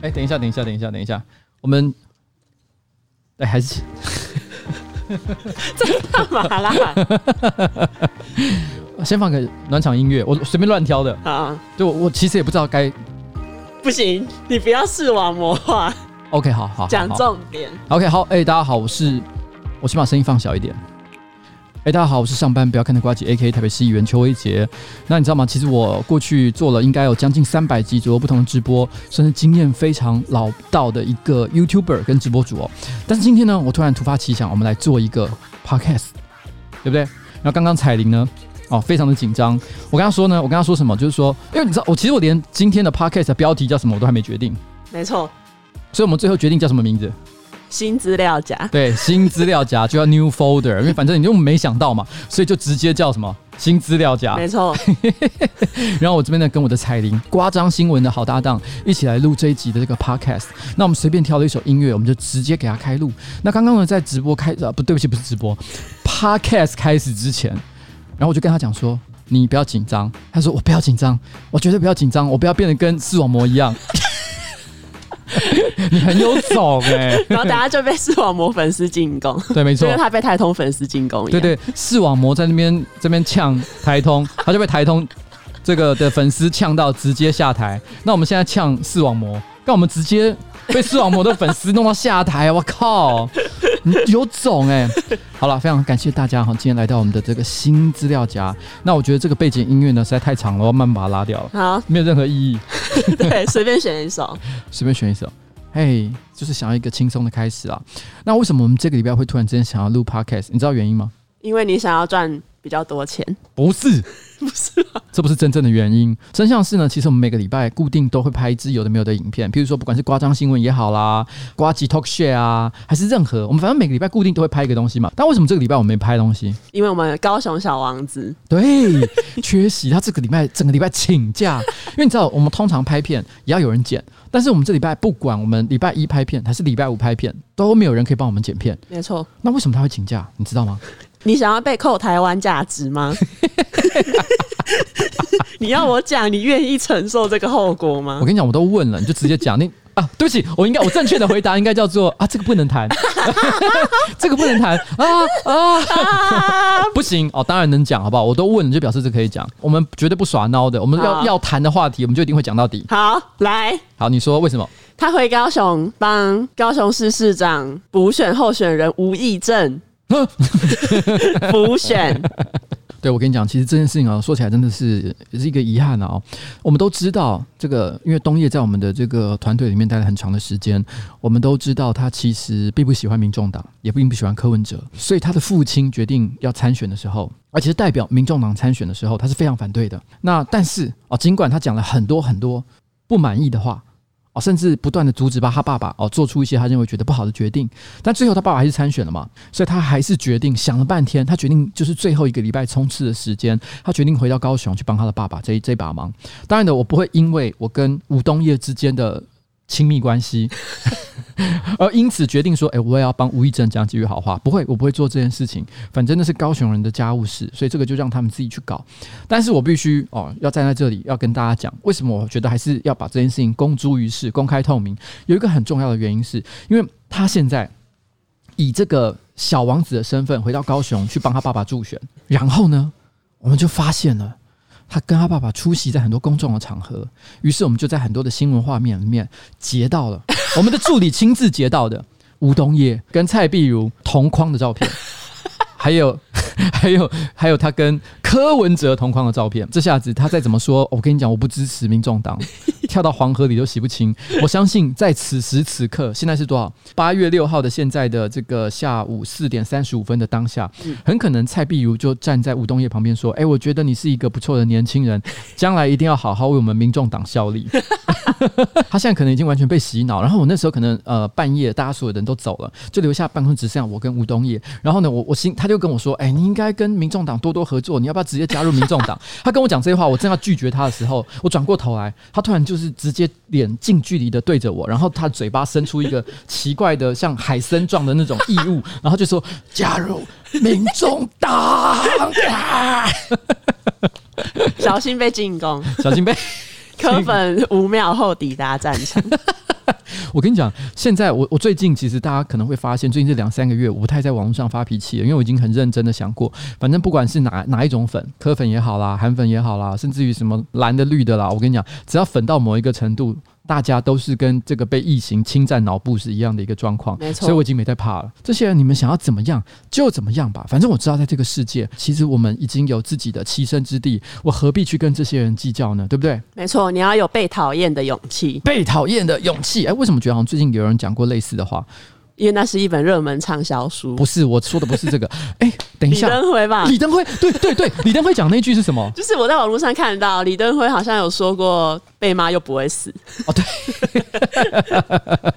哎，等一下，等一下，等一下，等一下，我们，哎，还是，这干嘛啦？先放个暖场音乐，我随便乱挑的啊。就我，我其实也不知道该，不行，你不要视网膜化。OK，好好，讲重点。OK，好，哎，大家好，我是，我先把声音放小一点。哎，大家好，我是上班不要看的瓜姐，AK 台北市议员邱威杰。那你知道吗？其实我过去做了应该有将近三百集左右不同的直播，甚至经验非常老道的一个 YouTuber 跟直播主哦。但是今天呢，我突然突发奇想，我们来做一个 Podcast，对不对？然后刚刚彩铃呢，哦，非常的紧张。我跟他说呢，我跟他说什么？就是说，因为你知道，我其实我连今天的 Podcast 的标题叫什么我都还没决定。没错，所以我们最后决定叫什么名字？新资料夹，对，新资料夹就叫 New Folder，因为反正你就没想到嘛，所以就直接叫什么新资料夹。没错。然后我这边呢，跟我的彩铃夸张新闻的好搭档一起来录这一集的这个 Podcast。那我们随便挑了一首音乐，我们就直接给他开录。那刚刚呢，在直播开啊，不对不起，不是直播，Podcast 开始之前，然后我就跟他讲说，你不要紧张。他说我不要紧张，我绝对不要紧张，我不要变得跟视网膜一样。你很有种哎、欸，然后大家就被视网膜粉丝进攻，对，没错，因为他被台通粉丝进攻，对，对对，视网膜在那边这边呛台通，他就被台通这个的粉丝呛到直接下台。那我们现在呛视网膜，那我们直接被视网膜的粉丝弄到下台，我靠！你有种哎、欸！好了，非常感谢大家哈，今天来到我们的这个新资料夹。那我觉得这个背景音乐呢实在太长了，我要慢慢把它拉掉了。好，没有任何意义。对，随便选一首，随便选一首。嘿，就是想要一个轻松的开始啊。那为什么我们这个礼拜会突然之间想要录 Podcast？你知道原因吗？因为你想要赚比较多钱。不是。不是啊？这不是真正的原因。真相是呢，其实我们每个礼拜固定都会拍一支有的没有的影片，譬如说不管是夸张新闻也好啦，瓜吉 Talk Share 啊，还是任何我们反正每个礼拜固定都会拍一个东西嘛。但为什么这个礼拜我们没拍东西？因为我们高雄小王子对缺席，他这个礼拜整个礼拜请假。因为你知道，我们通常拍片也要有人剪，但是我们这礼拜不管我们礼拜一拍片还是礼拜五拍片，都没有人可以帮我们剪片。没错。那为什么他会请假？你知道吗？你想要被扣台湾价值吗？你要我讲，你愿意承受这个后果吗？我跟你讲，我都问了，你就直接讲。你啊，对不起，我应该我正确的回答应该叫做啊，这个不能谈，这个不能谈啊啊，啊 不行哦，当然能讲，好不好？我都问了，就表示这可以讲。我们绝对不耍孬的，我们要要谈的话题，我们就一定会讲到底。好，来，好，你说为什么？他回高雄帮高雄市市长补选候选人吴益政。浮选，对，我跟你讲，其实这件事情啊，说起来真的是也是一个遗憾啊。我们都知道这个，因为东叶在我们的这个团队里面待了很长的时间，我们都知道他其实并不喜欢民众党，也并不喜欢柯文哲，所以他的父亲决定要参选的时候，而且是代表民众党参选的时候，他是非常反对的。那但是啊，尽管他讲了很多很多不满意的话。甚至不断的阻止吧他爸爸哦做出一些他认为觉得不好的决定，但最后他爸爸还是参选了嘛，所以他还是决定想了半天，他决定就是最后一个礼拜冲刺的时间，他决定回到高雄去帮他的爸爸这这把忙。当然的，我不会因为我跟吴东烨之间的。亲密关系，而因此决定说：“哎、我也要帮吴亦正讲几句好话。”不会，我不会做这件事情。反正那是高雄人的家务事，所以这个就让他们自己去搞。但是我必须哦，要站在这里要跟大家讲，为什么我觉得还是要把这件事情公诸于世、公开透明。有一个很重要的原因是，因为他现在以这个小王子的身份回到高雄去帮他爸爸助选，然后呢，我们就发现了。他跟他爸爸出席在很多公众的场合，于是我们就在很多的新闻画面里面截到了 我们的助理亲自截到的吴东叶跟蔡碧如同框的照片，还有。还有还有他跟柯文哲同框的照片，这下子他再怎么说，我跟你讲，我不支持民众党，跳到黄河里都洗不清。我相信在此时此刻，现在是多少？八月六号的现在的这个下午四点三十五分的当下，很可能蔡碧如就站在吴东业旁边说：“哎，我觉得你是一个不错的年轻人，将来一定要好好为我们民众党效力。”他现在可能已经完全被洗脑。然后我那时候可能呃半夜，大家所有人都走了，就留下办公室只剩下我跟吴东业。然后呢，我我心他就跟我说：“哎，你。”应该跟民众党多多合作，你要不要直接加入民众党？他跟我讲这些话，我正要拒绝他的时候，我转过头来，他突然就是直接脸近距离的对着我，然后他嘴巴伸出一个奇怪的像海参状的那种异物，然后就说：“加入民众党，小心被进攻，小心被柯粉五秒后抵达战场。” 我跟你讲，现在我我最近其实大家可能会发现，最近这两三个月我不太在网络上发脾气了，因为我已经很认真的想过，反正不管是哪哪一种粉，科粉也好啦，韩粉也好啦，甚至于什么蓝的绿的啦，我跟你讲，只要粉到某一个程度。大家都是跟这个被异形侵占脑部是一样的一个状况，没错，所以我已经没在怕了。这些人，你们想要怎么样就怎么样吧，反正我知道，在这个世界，其实我们已经有自己的栖身之地，我何必去跟这些人计较呢？对不对？没错，你要有被讨厌的勇气，被讨厌的勇气。哎，为什么觉得好像最近有人讲过类似的话？因为那是一本热门畅销书。不是，我说的不是这个。哎，等一下，李登辉吧？李登辉，对对对，李登辉讲那句是什么？就是我在网络上看到李登辉好像有说过，被骂又不会死。哦，对。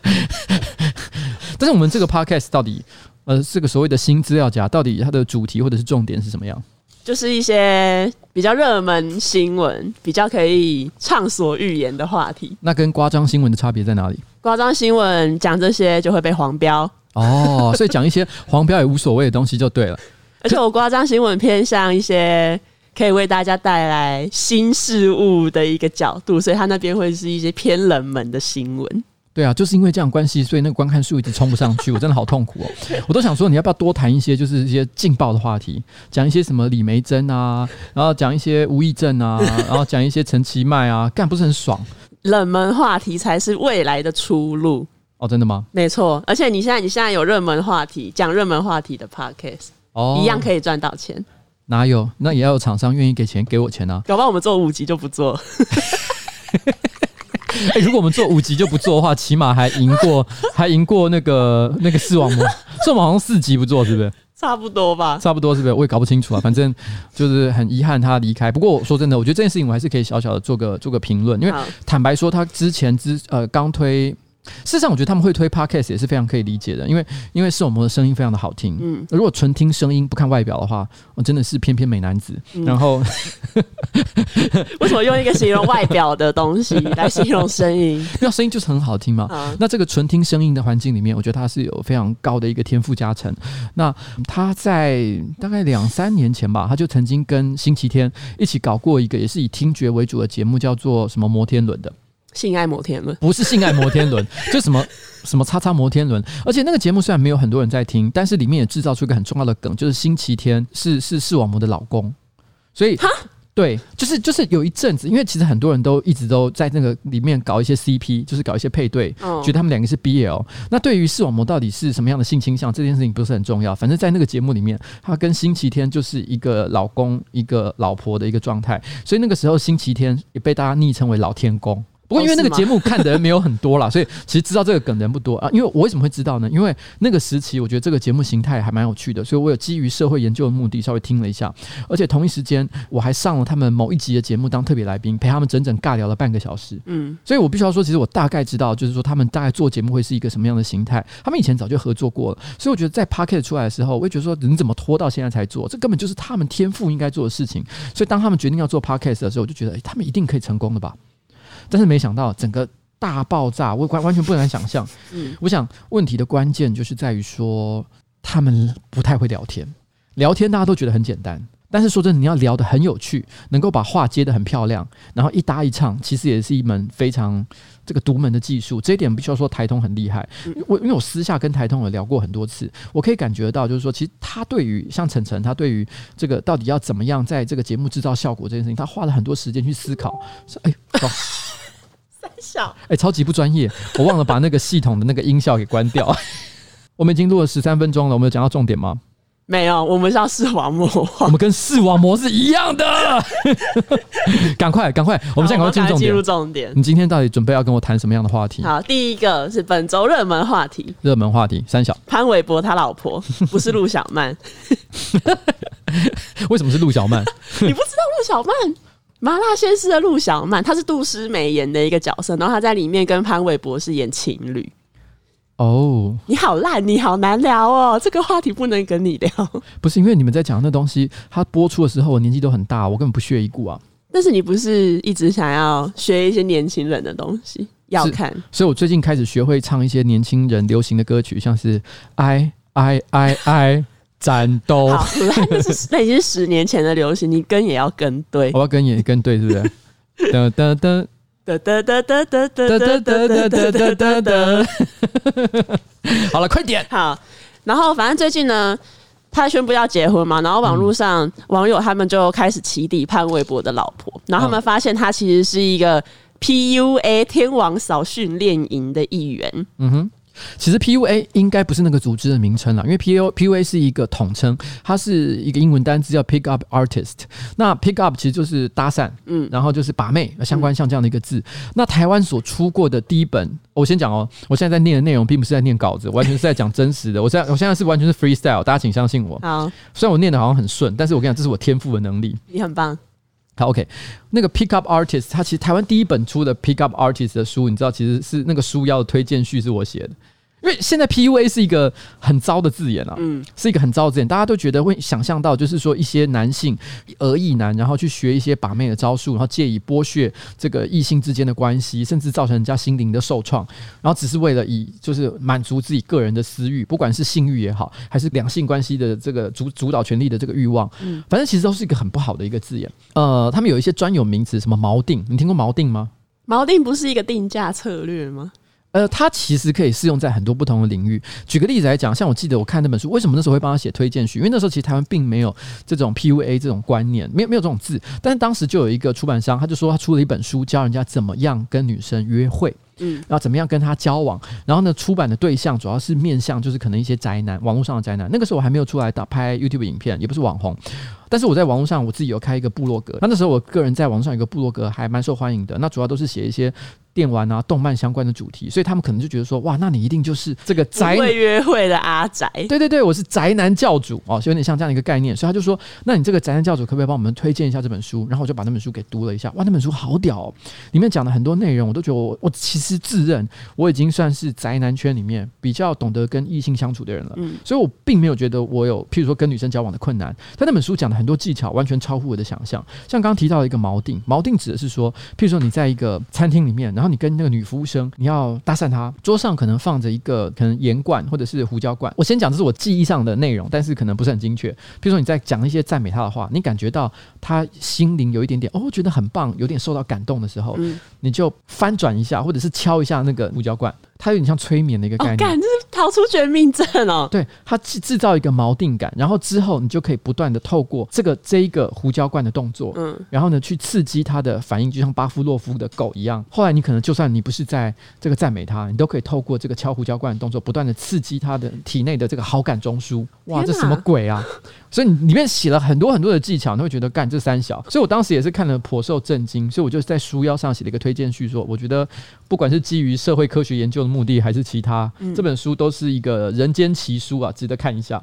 但是我们这个 podcast 到底，呃，这个所谓的新资料夹，到底它的主题或者是重点是什么样？就是一些比较热门新闻，比较可以畅所欲言的话题。那跟夸张新闻的差别在哪里？夸张新闻讲这些就会被黄标哦，所以讲一些黄标也无所谓的东西就对了。而且我夸张新闻偏向一些可以为大家带来新事物的一个角度，所以他那边会是一些偏冷门的新闻。对啊，就是因为这样关系，所以那个观看数一直冲不上去，我真的好痛苦哦。我都想说，你要不要多谈一些，就是一些劲爆的话题，讲一些什么李梅珍啊，然后讲一些吴益政啊，然后讲一些陈其迈啊，干不是很爽？冷门话题才是未来的出路哦，真的吗？没错，而且你现在你现在有热门话题，讲热门话题的 podcast 哦，一样可以赚到钱。哪有？那也要有厂商愿意给钱给我钱啊。搞不好我们做五集就不做。哎、欸，如果我们做五级就不做的话，起码还赢过，还赢过那个那个视网膜。视网膜好像四级不做，是不是？差不多吧。差不多是不是？我也搞不清楚啊。反正就是很遗憾他离开。不过我说真的，我觉得这件事情我还是可以小小的做个做个评论，因为坦白说，他之前之呃刚推。事实上，我觉得他们会推 podcast 也是非常可以理解的，因为因为视网膜的声音非常的好听。嗯，如果纯听声音不看外表的话，我真的是翩翩美男子。嗯、然后，为什么用一个形容外表的东西来形容声音？那声音就是很好听嘛。嗯、那这个纯听声音的环境里面，我觉得他是有非常高的一个天赋加成。那他在大概两三年前吧，他就曾经跟星期天一起搞过一个也是以听觉为主的节目，叫做什么摩天轮的。性爱摩天轮不是性爱摩天轮，就什么什么叉叉摩天轮。而且那个节目虽然没有很多人在听，但是里面也制造出一个很重要的梗，就是星期天是是视网膜的老公。所以，哈，对，就是就是有一阵子，因为其实很多人都一直都在那个里面搞一些 CP，就是搞一些配对，哦、觉得他们两个是 BL。那对于视网膜到底是什么样的性倾向，这件事情不是很重要。反正在那个节目里面，他跟星期天就是一个老公一个老婆的一个状态。所以那个时候，星期天也被大家昵称为老天公。不过因为那个节目看的人没有很多啦，所以其实知道这个梗的人不多啊。因为我为什么会知道呢？因为那个时期我觉得这个节目形态还蛮有趣的，所以我有基于社会研究的目的稍微听了一下，而且同一时间我还上了他们某一集的节目当特别来宾，陪他们整整尬聊了半个小时。嗯，所以我必须要说，其实我大概知道，就是说他们大概做节目会是一个什么样的形态。他们以前早就合作过了，所以我觉得在 Podcast 出来的时候，我会觉得说，人怎么拖到现在才做？这根本就是他们天赋应该做的事情。所以当他们决定要做 Podcast 的时候，我就觉得，哎，他们一定可以成功的吧？但是没想到整个。大爆炸，我完完全不能想象。嗯，我想问题的关键就是在于说，他们不太会聊天。聊天大家都觉得很简单，但是说真的，你要聊得很有趣，能够把话接得很漂亮，然后一搭一唱，其实也是一门非常这个独门的技术。这一点必须要说台通很厉害。我因为我私下跟台通有聊过很多次，我可以感觉得到，就是说，其实他对于像晨晨，他对于这个到底要怎么样在这个节目制造效果这件事情，他花了很多时间去思考。说哎，好。小哎、欸，超级不专业，我忘了把那个系统的那个音效给关掉。我们已经录了十三分钟了，我们有讲到重点吗？没有，我们是要视网膜，我们跟视网膜是一样的。赶快，赶快，我们现在赶快进入进入重点。你今天到底准备要跟我谈什么样的话题？好，第一个是本周热门话题，热门话题三小潘玮柏他老婆 不是陆小曼，为什么是陆小曼？你不知道陆小曼？麻辣鲜师的陆小曼，她是杜诗美演的一个角色，然后她在里面跟潘玮柏是演情侣。哦，你好烂，你好难聊哦，这个话题不能跟你聊。不是因为你们在讲那东西，它播出的时候我年纪都很大，我根本不屑一顾啊。但是你不是一直想要学一些年轻人的东西要看？所以我最近开始学会唱一些年轻人流行的歌曲，像是爱爱爱爱。战斗，好，那是那已经是十年前的流行，你跟也要跟对，我要跟也跟对，是不是？噔噔噔噔哒哒哒哒哒哒哒哒哒哒哒。好了，快点。好，然后反正最近呢，他宣布要结婚嘛，然后网络上网友他们就开始起底潘玮柏的老婆，然后他们发现他其实是一个 PUA 天王嫂训练营的一员。嗯哼。其实 PUA 应该不是那个组织的名称啦，因为 PU PUA 是一个统称，它是一个英文单词叫 Pick Up Artist。那 Pick Up 其实就是搭讪，嗯，然后就是把妹相关像这样的一个字。嗯、那台湾所出过的第一本，我先讲哦，我现在在念的内容并不是在念稿子，完全是在讲真实的。我现在我现在是完全是 freestyle，大家请相信我。好，虽然我念的好像很顺，但是我跟你讲，这是我天赋的能力。你很棒。好，OK，那个 Pick Up Artist，他其实台湾第一本出的 Pick Up Artist 的书，你知道，其实是那个书要推荐序是我写的。因为现在 PUA 是一个很糟的字眼啊，嗯，是一个很糟的字眼，大家都觉得会想象到，就是说一些男性讹异男，然后去学一些把妹的招数，然后借以剥削这个异性之间的关系，甚至造成人家心灵的受创，然后只是为了以就是满足自己个人的私欲，不管是性欲也好，还是两性关系的这个主主导权力的这个欲望，嗯，反正其实都是一个很不好的一个字眼。呃，他们有一些专有名词，什么锚定，你听过锚定吗？锚定不是一个定价策略吗？呃，它其实可以适用在很多不同的领域。举个例子来讲，像我记得我看那本书，为什么那时候会帮他写推荐序？因为那时候其实台湾并没有这种 PUA 这种观念，没有没有这种字。但是当时就有一个出版商，他就说他出了一本书，教人家怎么样跟女生约会，嗯，然后怎么样跟他交往。然后呢，出版的对象主要是面向就是可能一些宅男，网络上的宅男。那个时候我还没有出来打拍 YouTube 影片，也不是网红。但是我在网络上我自己有开一个部落格，那那时候我个人在网络上有一个部落格还蛮受欢迎的。那主要都是写一些。电玩啊，动漫相关的主题，所以他们可能就觉得说，哇，那你一定就是这个宅会约会的阿宅。对对对，我是宅男教主哦，就有点像这样一个概念。所以他就说，那你这个宅男教主可不可以帮我们推荐一下这本书？然后我就把那本书给读了一下，哇，那本书好屌哦，里面讲的很多内容，我都觉得我我其实自认我已经算是宅男圈里面比较懂得跟异性相处的人了。嗯，所以我并没有觉得我有，譬如说跟女生交往的困难。但那本书讲的很多技巧，完全超乎我的想象。像刚刚提到的一个锚定，锚定指的是说，譬如说你在一个餐厅里面，然后你跟那个女服务生，你要搭讪她，桌上可能放着一个可能盐罐或者是胡椒罐。我先讲这是我记忆上的内容，但是可能不是很精确。譬如说你在讲一些赞美她的话，你感觉到她心灵有一点点哦，觉得很棒，有点受到感动的时候，嗯、你就翻转一下，或者是敲一下那个胡椒罐。它有点像催眠的一个概念，感、哦、这是逃出绝命镇哦。对，它制制造一个锚定感，然后之后你就可以不断的透过这个这一个胡椒罐的动作，嗯，然后呢去刺激它的反应，就像巴夫洛夫的狗一样。后来你可能就算你不是在这个赞美它，你都可以透过这个敲胡椒罐的动作，不断的刺激它的体内的这个好感中枢。哇，这什么鬼啊！所以你里面写了很多很多的技巧，你会觉得干这三小。所以我当时也是看了颇受震惊，所以我就在书腰上写了一个推荐序，说我觉得不管是基于社会科学研究的。目的还是其他，嗯、这本书都是一个人间奇书啊，值得看一下。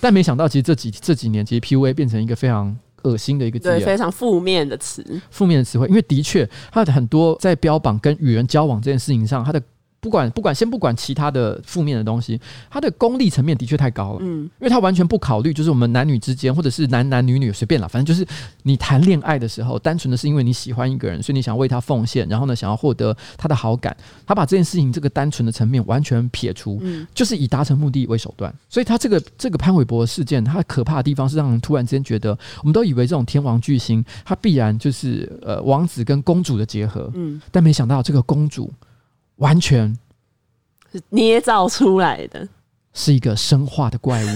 但没想到，其实这几这几年，其实 PUA 变成一个非常恶心的一个字，对，非常负面的词，负面的词汇。因为的确，它的很多在标榜跟与人交往这件事情上，它的。不管不管，先不管其他的负面的东西，他的功利层面的确太高了。嗯，因为他完全不考虑，就是我们男女之间，或者是男男女女随便啦，反正就是你谈恋爱的时候，单纯的是因为你喜欢一个人，所以你想为他奉献，然后呢，想要获得他的好感。他把这件事情这个单纯的层面完全撇除，嗯，就是以达成目的为手段。所以他这个这个潘玮柏的事件，他可怕的地方是让人突然之间觉得，我们都以为这种天王巨星，他必然就是呃王子跟公主的结合，嗯，但没想到这个公主。完全是捏造出来的，是一个生化的怪物。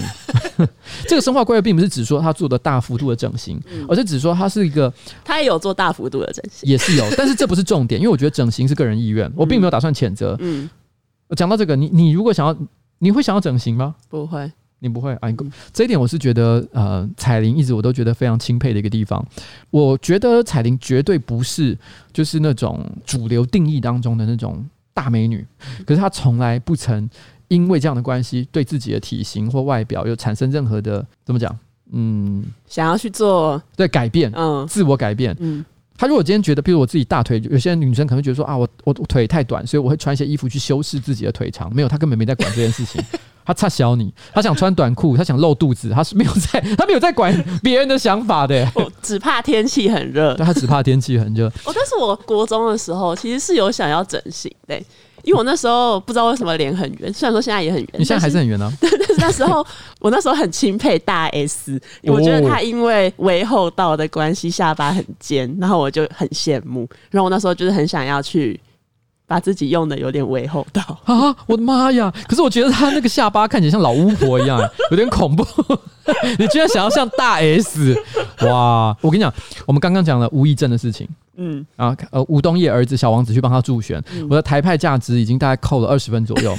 这个生化怪物并不是指说他做的大幅度的整形，嗯、而是指说他是一个，他也有做大幅度的整形，也是有，但是这不是重点，因为我觉得整形是个人意愿，我并没有打算谴责。嗯，我讲到这个，你你如果想要，你会想要整形吗？不会。你不会啊？这一点我是觉得，呃，彩玲一直我都觉得非常钦佩的一个地方。我觉得彩玲绝对不是就是那种主流定义当中的那种大美女，可是她从来不曾因为这样的关系对自己的体型或外表有产生任何的怎么讲？嗯，想要去做对改变，嗯，自我改变，嗯。她如果今天觉得，比如我自己大腿，有些女生可能会觉得说啊，我我腿太短，所以我会穿一些衣服去修饰自己的腿长。没有，她根本没在管这件事情。他差小你，他想穿短裤，他想露肚子，他是没有在，他没有在管 别人的想法的。我只怕天气很热，对，他只怕天气很热。哦，但是我国中的时候其实是有想要整形的，因为我那时候不知道为什么脸很圆，虽然说现在也很圆，你现在还是很圆呢、啊。但是那时候我那时候很钦佩大 S，我觉得他因为微厚道的关系，下巴很尖，然后我就很羡慕，然后我那时候就是很想要去。把自己用的有点微厚道啊！我的妈呀！可是我觉得他那个下巴看起来像老巫婆一样，有点恐怖。你居然想要像大 S？哇！我跟你讲，我们刚刚讲了吴亦正的事情，嗯，啊，呃，吴东叶儿子小王子去帮他助选，嗯、我的台派价值已经大概扣了二十分左右。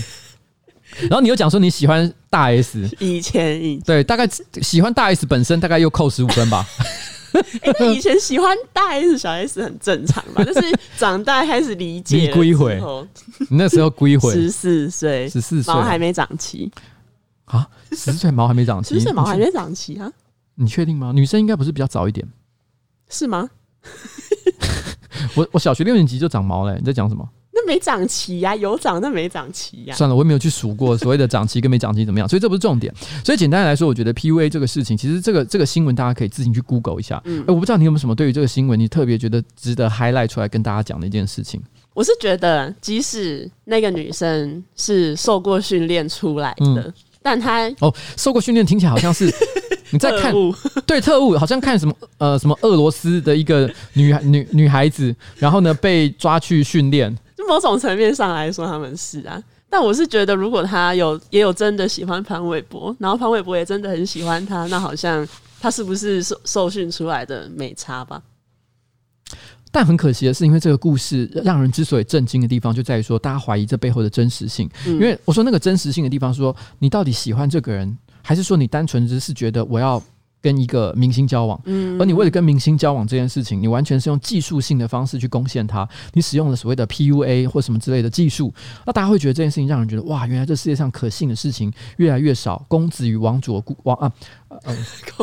然后你又讲说你喜欢大 S，以前以前对，大概喜欢大 S 本身大概又扣十五分吧。哎、欸，那以前喜欢大 S 小 S 很正常嘛，就是长大开始理解你归回，你那时候归回十四岁，十四岁毛还没长齐啊？十四岁毛还没长齐，十四岁毛还没长齐啊？你确定吗？女生应该不是比较早一点，是吗？我我小学六年级就长毛嘞、欸，你在讲什么？那没长齐呀，有长但没长齐呀。算了，我也没有去数过所谓的长齐跟没长齐怎么样，所以这不是重点。所以简单来说，我觉得 PUA 这个事情，其实这个这个新闻大家可以自行去 Google 一下。嗯，欸、我不知道你有没有什么对于这个新闻，你特别觉得值得 highlight 出来跟大家讲的一件事情。我是觉得，即使那个女生是受过训练出来的，嗯、但她哦，受过训练听起来好像是 你在看对特务，好像看什么呃什么俄罗斯的一个女女女孩子，然后呢被抓去训练。某种层面上来说，他们是啊，但我是觉得，如果他有也有真的喜欢潘玮柏，然后潘玮柏也真的很喜欢他，那好像他是不是受受训出来的美差吧？但很可惜的是，因为这个故事让人之所以震惊的地方，就在于说大家怀疑这背后的真实性。嗯、因为我说那个真实性的地方说，说你到底喜欢这个人，还是说你单纯只是觉得我要。跟一个明星交往，嗯，而你为了跟明星交往这件事情，你完全是用技术性的方式去攻陷他，你使用了所谓的 PUA 或什么之类的技术，那大家会觉得这件事情让人觉得哇，原来这世界上可信的事情越来越少。公子与王主的故王啊，呃，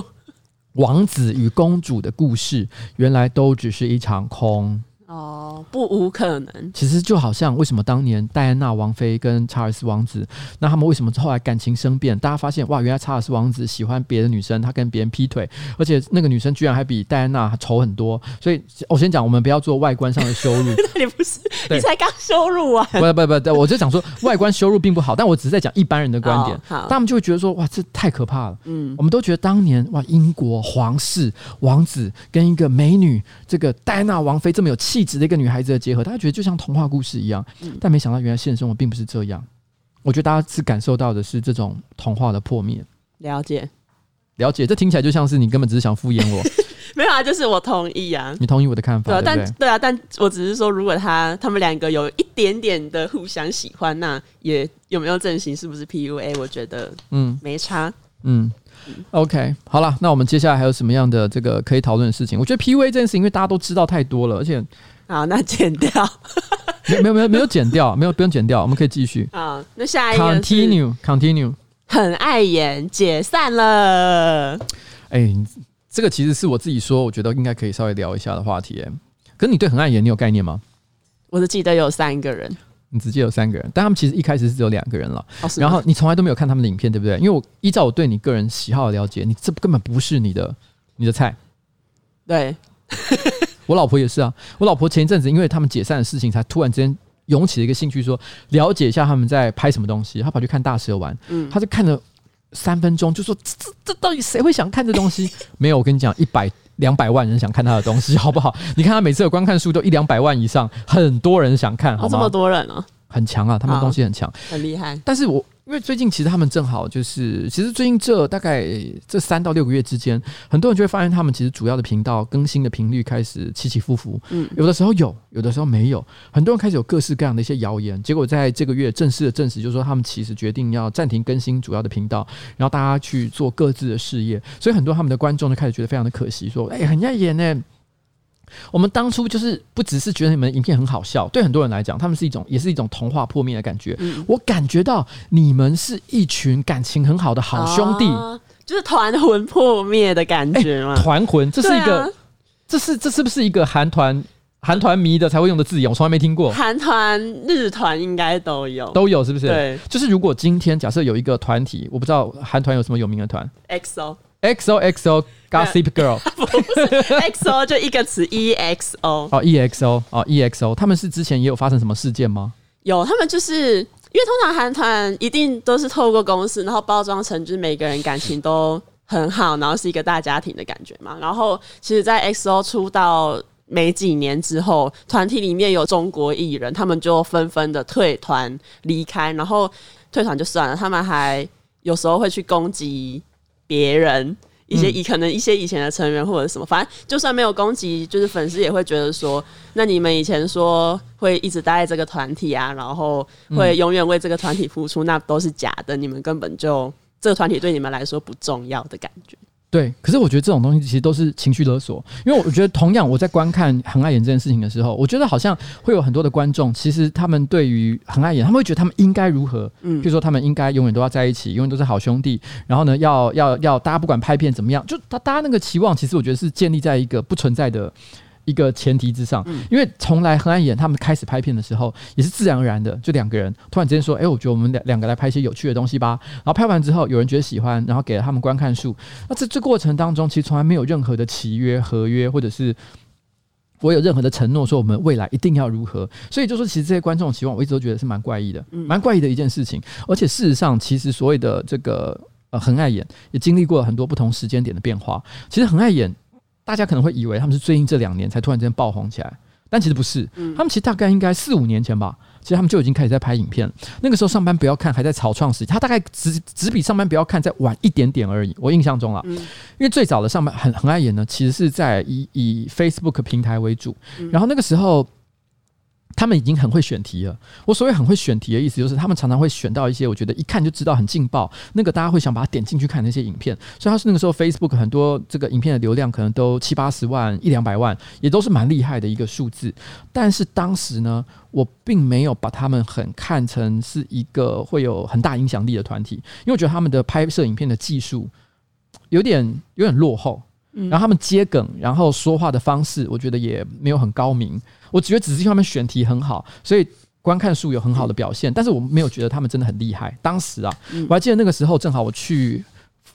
王子与公主的故事，原来都只是一场空。哦，不无可能。其实就好像为什么当年戴安娜王妃跟查尔斯王子，那他们为什么后来感情生变？大家发现哇，原来查尔斯王子喜欢别的女生，他跟别人劈腿，而且那个女生居然还比戴安娜丑很多。所以我先讲，我们不要做外观上的羞辱。你不是，你才刚羞辱啊！不不不，对，我就讲说外观羞辱并不好，但我只是在讲一般人的观点。哦、好，他们就会觉得说哇，这太可怕了。嗯，我们都觉得当年哇，英国皇室王子跟一个美女，这个戴安娜王妃这么有气。一直的一个女孩子的结合，大家觉得就像童话故事一样，嗯、但没想到原来现实生活并不是这样。我觉得大家是感受到的是这种童话的破灭。了解，了解，这听起来就像是你根本只是想敷衍我。没有啊，就是我同意啊，你同意我的看法，对，对，但对啊，但我只是说，如果他他们两个有一点点的互相喜欢，那也有没有正形，是不是 PUA？我觉得，嗯，没差，嗯。OK，好了，那我们接下来还有什么样的这个可以讨论的事情？我觉得 PUA 这件事情，因为大家都知道太多了，而且好，那剪掉，没有没有没有没有剪掉，没有不用剪掉，我们可以继续。啊，那下一个 continue continue，很碍眼解散了。哎、欸，这个其实是我自己说，我觉得应该可以稍微聊一下的话题。哎，可是你对很碍眼，你有概念吗？我只记得有三个人。你直接有三个人，但他们其实一开始是只有两个人了。哦、然后你从来都没有看他们的影片，对不对？因为我依照我对你个人喜好的了解，你这根本不是你的你的菜。对，我老婆也是啊。我老婆前一阵子因为他们解散的事情，才突然之间涌起了一个兴趣，说了解一下他们在拍什么东西。她跑去看大蛇丸，嗯，她就看了三分钟，就说这这这到底谁会想看这东西？没有，我跟你讲，一百。两百万人想看他的东西，好不好？你看他每次的观看数都一两百万以上，很多人想看，好吗？这么多人啊，很强啊，他们东西很强，很厉害。但是我。因为最近其实他们正好就是，其实最近这大概这三到六个月之间，很多人就会发现他们其实主要的频道更新的频率开始起起伏伏，嗯，有的时候有，有的时候没有，很多人开始有各式各样的一些谣言，结果在这个月正式的证实，就是说他们其实决定要暂停更新主要的频道，然后大家去做各自的事业，所以很多他们的观众就开始觉得非常的可惜，说，哎，很爱演呢。我们当初就是不只是觉得你们的影片很好笑，对很多人来讲，他们是一种也是一种童话破灭的感觉。嗯、我感觉到你们是一群感情很好的好兄弟，啊、就是团魂破灭的感觉嘛？团、欸、魂，这是一个，啊、这是这是不是一个韩团韩团迷的才会用的字眼，我从来没听过。韩团、日团应该都有，都有是不是？对，就是如果今天假设有一个团体，我不知道韩团有什么有名的团，XO。X O X O Gossip Girl，不是 X O 就一个词 E X O 哦 E X O 哦 E X O，他们是之前也有发生什么事件吗？有，他们就是因为通常韩团一定都是透过公司，然后包装成就是每个人感情都很好，然后是一个大家庭的感觉嘛。然后其实，在 X O 出道没几年之后，团体里面有中国艺人，他们就纷纷的退团离开，然后退团就算了，他们还有时候会去攻击。别人一些以可能一些以前的成员或者什么，反正就算没有攻击，就是粉丝也会觉得说，那你们以前说会一直待在这个团体啊，然后会永远为这个团体付出，那都是假的，你们根本就这个团体对你们来说不重要的感觉。对，可是我觉得这种东西其实都是情绪勒索，因为我觉得同样我在观看很爱演这件事情的时候，我觉得好像会有很多的观众，其实他们对于很爱演，他们会觉得他们应该如何，嗯，比如说他们应该永远都要在一起，永远都是好兄弟，然后呢，要要要大家不管拍片怎么样，就他大家那个期望，其实我觉得是建立在一个不存在的。一个前提之上，因为从来很爱演，他们开始拍片的时候也是自然而然的，就两个人突然之间说：“哎、欸，我觉得我们两两个来拍一些有趣的东西吧。”然后拍完之后，有人觉得喜欢，然后给了他们观看数。那这这过程当中，其实从来没有任何的契约、合约，或者是我有任何的承诺说我们未来一定要如何。所以就说，其实这些观众的期望，我一直都觉得是蛮怪异的，蛮怪异的一件事情。而且事实上，其实所谓的这个呃很爱演，也经历过了很多不同时间点的变化。其实很爱演。大家可能会以为他们是最近这两年才突然之间爆红起来，但其实不是。他们其实大概应该四五年前吧，其实他们就已经开始在拍影片。那个时候上班不要看还在草创时，他大概只只比上班不要看再晚一点点而已。我印象中啊，因为最早的上班很很爱演呢，其实是在以以 Facebook 平台为主，然后那个时候。他们已经很会选题了。我所谓很会选题的意思，就是他们常常会选到一些我觉得一看就知道很劲爆，那个大家会想把它点进去看那些影片。所以他是那个时候 Facebook 很多这个影片的流量可能都七八十万、一两百万，也都是蛮厉害的一个数字。但是当时呢，我并没有把他们很看成是一个会有很大影响力的团体，因为我觉得他们的拍摄影片的技术有点有点落后。然后他们接梗，然后说话的方式，我觉得也没有很高明。我觉得只是因为他们选题很好，所以观看数有很好的表现。但是我没有觉得他们真的很厉害。当时啊，我还记得那个时候正好我去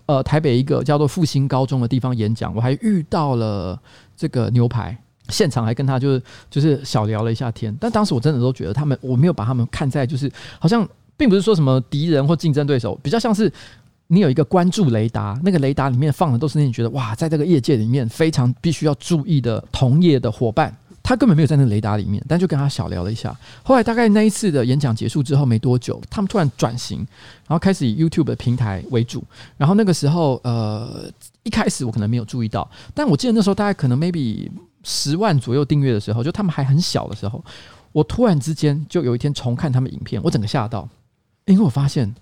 呃台北一个叫做复兴高中的地方演讲，我还遇到了这个牛排，现场还跟他就是就是小聊了一下天。但当时我真的都觉得他们，我没有把他们看在就是好像并不是说什么敌人或竞争对手，比较像是。你有一个关注雷达，那个雷达里面放的都是那你觉得哇，在这个业界里面非常必须要注意的同业的伙伴，他根本没有在那个雷达里面，但就跟他小聊了一下。后来大概那一次的演讲结束之后没多久，他们突然转型，然后开始以 YouTube 的平台为主。然后那个时候，呃，一开始我可能没有注意到，但我记得那时候大概可能 maybe 十万左右订阅的时候，就他们还很小的时候，我突然之间就有一天重看他们影片，我整个吓到，因为我发现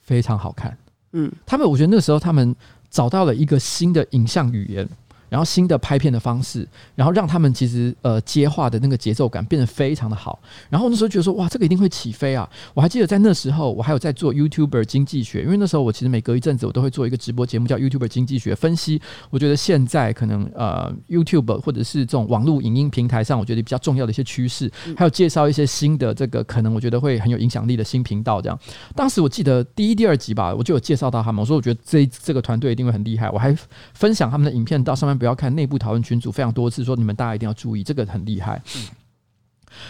非常好看。嗯，他们我觉得那时候他们找到了一个新的影像语言。然后新的拍片的方式，然后让他们其实呃接话的那个节奏感变得非常的好。然后那时候觉得说哇，这个一定会起飞啊！我还记得在那时候，我还有在做 YouTuber 经济学，因为那时候我其实每隔一阵子我都会做一个直播节目，叫 YouTuber 经济学分析。我觉得现在可能呃 YouTube 或者是这种网络影音平台上，我觉得比较重要的一些趋势，还有介绍一些新的这个可能我觉得会很有影响力的新频道。这样，当时我记得第一、第二集吧，我就有介绍到他们，我说我觉得这这个团队一定会很厉害，我还分享他们的影片到上面。不要看内部讨论群组非常多次，说你们大家一定要注意，这个很厉害。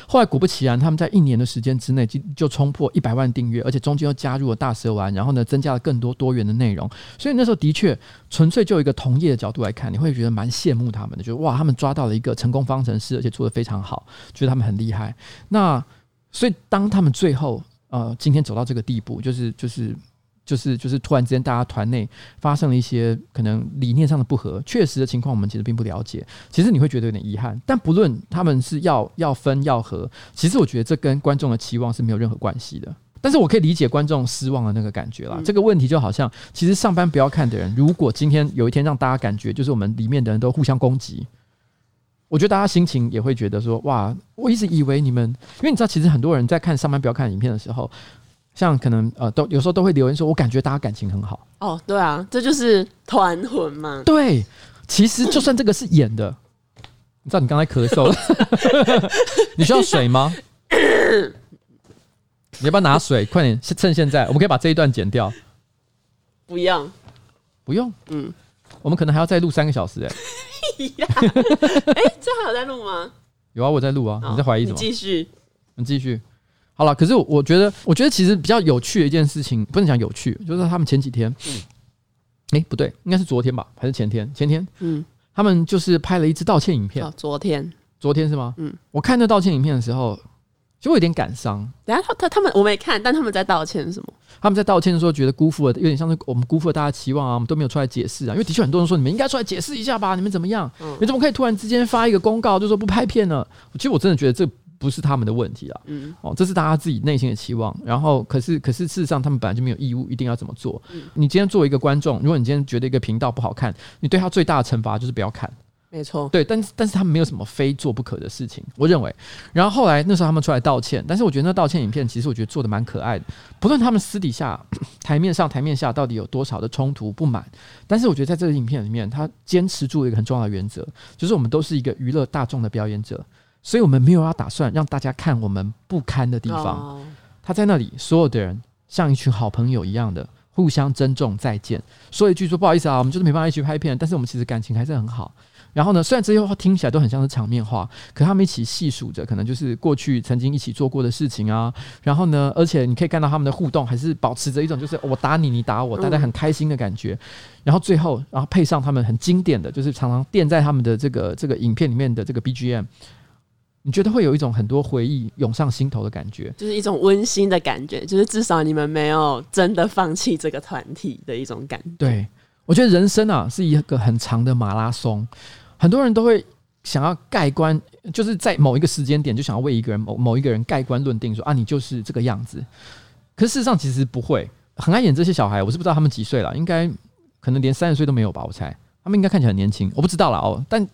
后来果不其然，他们在一年的时间之内就就冲破一百万订阅，而且中间又加入了大蛇丸，然后呢增加了更多多元的内容。所以那时候的确纯粹就一个同业的角度来看，你会觉得蛮羡慕他们的，就是哇，他们抓到了一个成功方程式，而且做得非常好，觉得他们很厉害。那所以当他们最后呃今天走到这个地步，就是就是。就是就是突然之间，大家团内发生了一些可能理念上的不合，确实的情况我们其实并不了解。其实你会觉得有点遗憾，但不论他们是要要分要合，其实我觉得这跟观众的期望是没有任何关系的。但是我可以理解观众失望的那个感觉啦。嗯、这个问题就好像，其实上班不要看的人，如果今天有一天让大家感觉就是我们里面的人都互相攻击，我觉得大家心情也会觉得说，哇，我一直以为你们，因为你知道，其实很多人在看上班不要看影片的时候。像可能呃，都有时候都会留言说，我感觉大家感情很好。哦，对啊，这就是团魂嘛。对，其实就算这个是演的，你知道你刚才咳嗽了，你需要水吗？你要不要拿水？快点，趁现在，我们可以把这一段剪掉。不用，不用。嗯，我们可能还要再录三个小时哎、欸。哎、欸，这还有在录吗？有啊，我在录啊。你在怀疑什么？继续，你继续。好了，可是我觉得，我觉得其实比较有趣的一件事情，不能讲有趣，就是他们前几天，嗯，哎、欸，不对，应该是昨天吧，还是前天？前天，嗯，他们就是拍了一支道歉影片。哦、昨天，昨天是吗？嗯，我看那道歉影片的时候。就会有点感伤。等下他他他们我没看，但他们在道歉什么？他们在道歉的时候觉得辜负了，有点像是我们辜负了大家期望啊，我们都没有出来解释啊。因为的确很多人说你们应该出来解释一下吧，你们怎么样？嗯、你怎么可以突然之间发一个公告就说不拍片了？其实我真的觉得这不是他们的问题啊。嗯，哦，这是大家自己内心的期望。然后可是可是事实上他们本来就没有义务一定要怎么做。嗯、你今天作为一个观众，如果你今天觉得一个频道不好看，你对他最大的惩罚就是不要看。没错，对，但是但是他们没有什么非做不可的事情，我认为。然后后来那时候他们出来道歉，但是我觉得那道歉影片其实我觉得做的蛮可爱的。不论他们私底下 台面上台面下到底有多少的冲突不满，但是我觉得在这个影片里面，他坚持住一个很重要的原则，就是我们都是一个娱乐大众的表演者，所以我们没有要打算让大家看我们不堪的地方。他在那里，所有的人像一群好朋友一样的互相珍重再见，说一句说不好意思啊，我们就是没办法一起拍片，但是我们其实感情还是很好。然后呢，虽然这些话听起来都很像是场面话，可他们一起细数着，可能就是过去曾经一起做过的事情啊。然后呢，而且你可以看到他们的互动还是保持着一种就是我打你，你打我，大家很开心的感觉。然后最后，然后配上他们很经典的就是常常垫在他们的这个这个影片里面的这个 BGM，你觉得会有一种很多回忆涌上心头的感觉，就是一种温馨的感觉，就是至少你们没有真的放弃这个团体的一种感觉。对，我觉得人生啊是一个很长的马拉松。很多人都会想要盖棺，就是在某一个时间点就想要为一个人某某一个人盖棺论定说，说啊，你就是这个样子。可事实上其实不会。很爱演这些小孩，我是不知道他们几岁了，应该可能连三十岁都没有吧？我猜他们应该看起来很年轻，我不知道了哦。但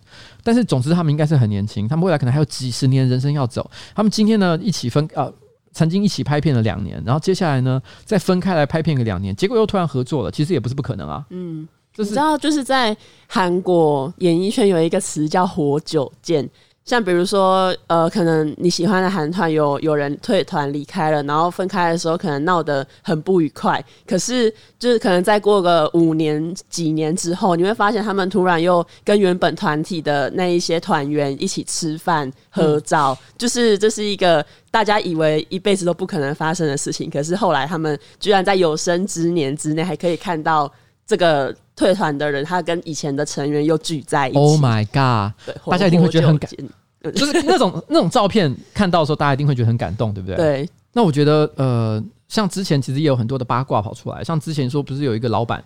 但是总之他们应该是很年轻，他们未来可能还有几十年人生要走。他们今天呢一起分呃，曾经一起拍片了两年，然后接下来呢再分开来拍片个两年，结果又突然合作了，其实也不是不可能啊。嗯。就是你知道，就是在韩国演艺圈有一个词叫“活久见”。像比如说，呃，可能你喜欢的韩团有有人退团离开了，然后分开的时候可能闹得很不愉快。可是，就是可能再过个五年、几年之后，你会发现他们突然又跟原本团体的那一些团员一起吃饭、合照。嗯、就是这是一个大家以为一辈子都不可能发生的事情，可是后来他们居然在有生之年之内还可以看到这个。退团的人，他跟以前的成员又聚在一起。Oh my god！对，大家一定会觉得很感，就是那种那种照片看到的时候，大家一定会觉得很感动，对不对？对。那我觉得，呃，像之前其实也有很多的八卦跑出来，像之前说不是有一个老板。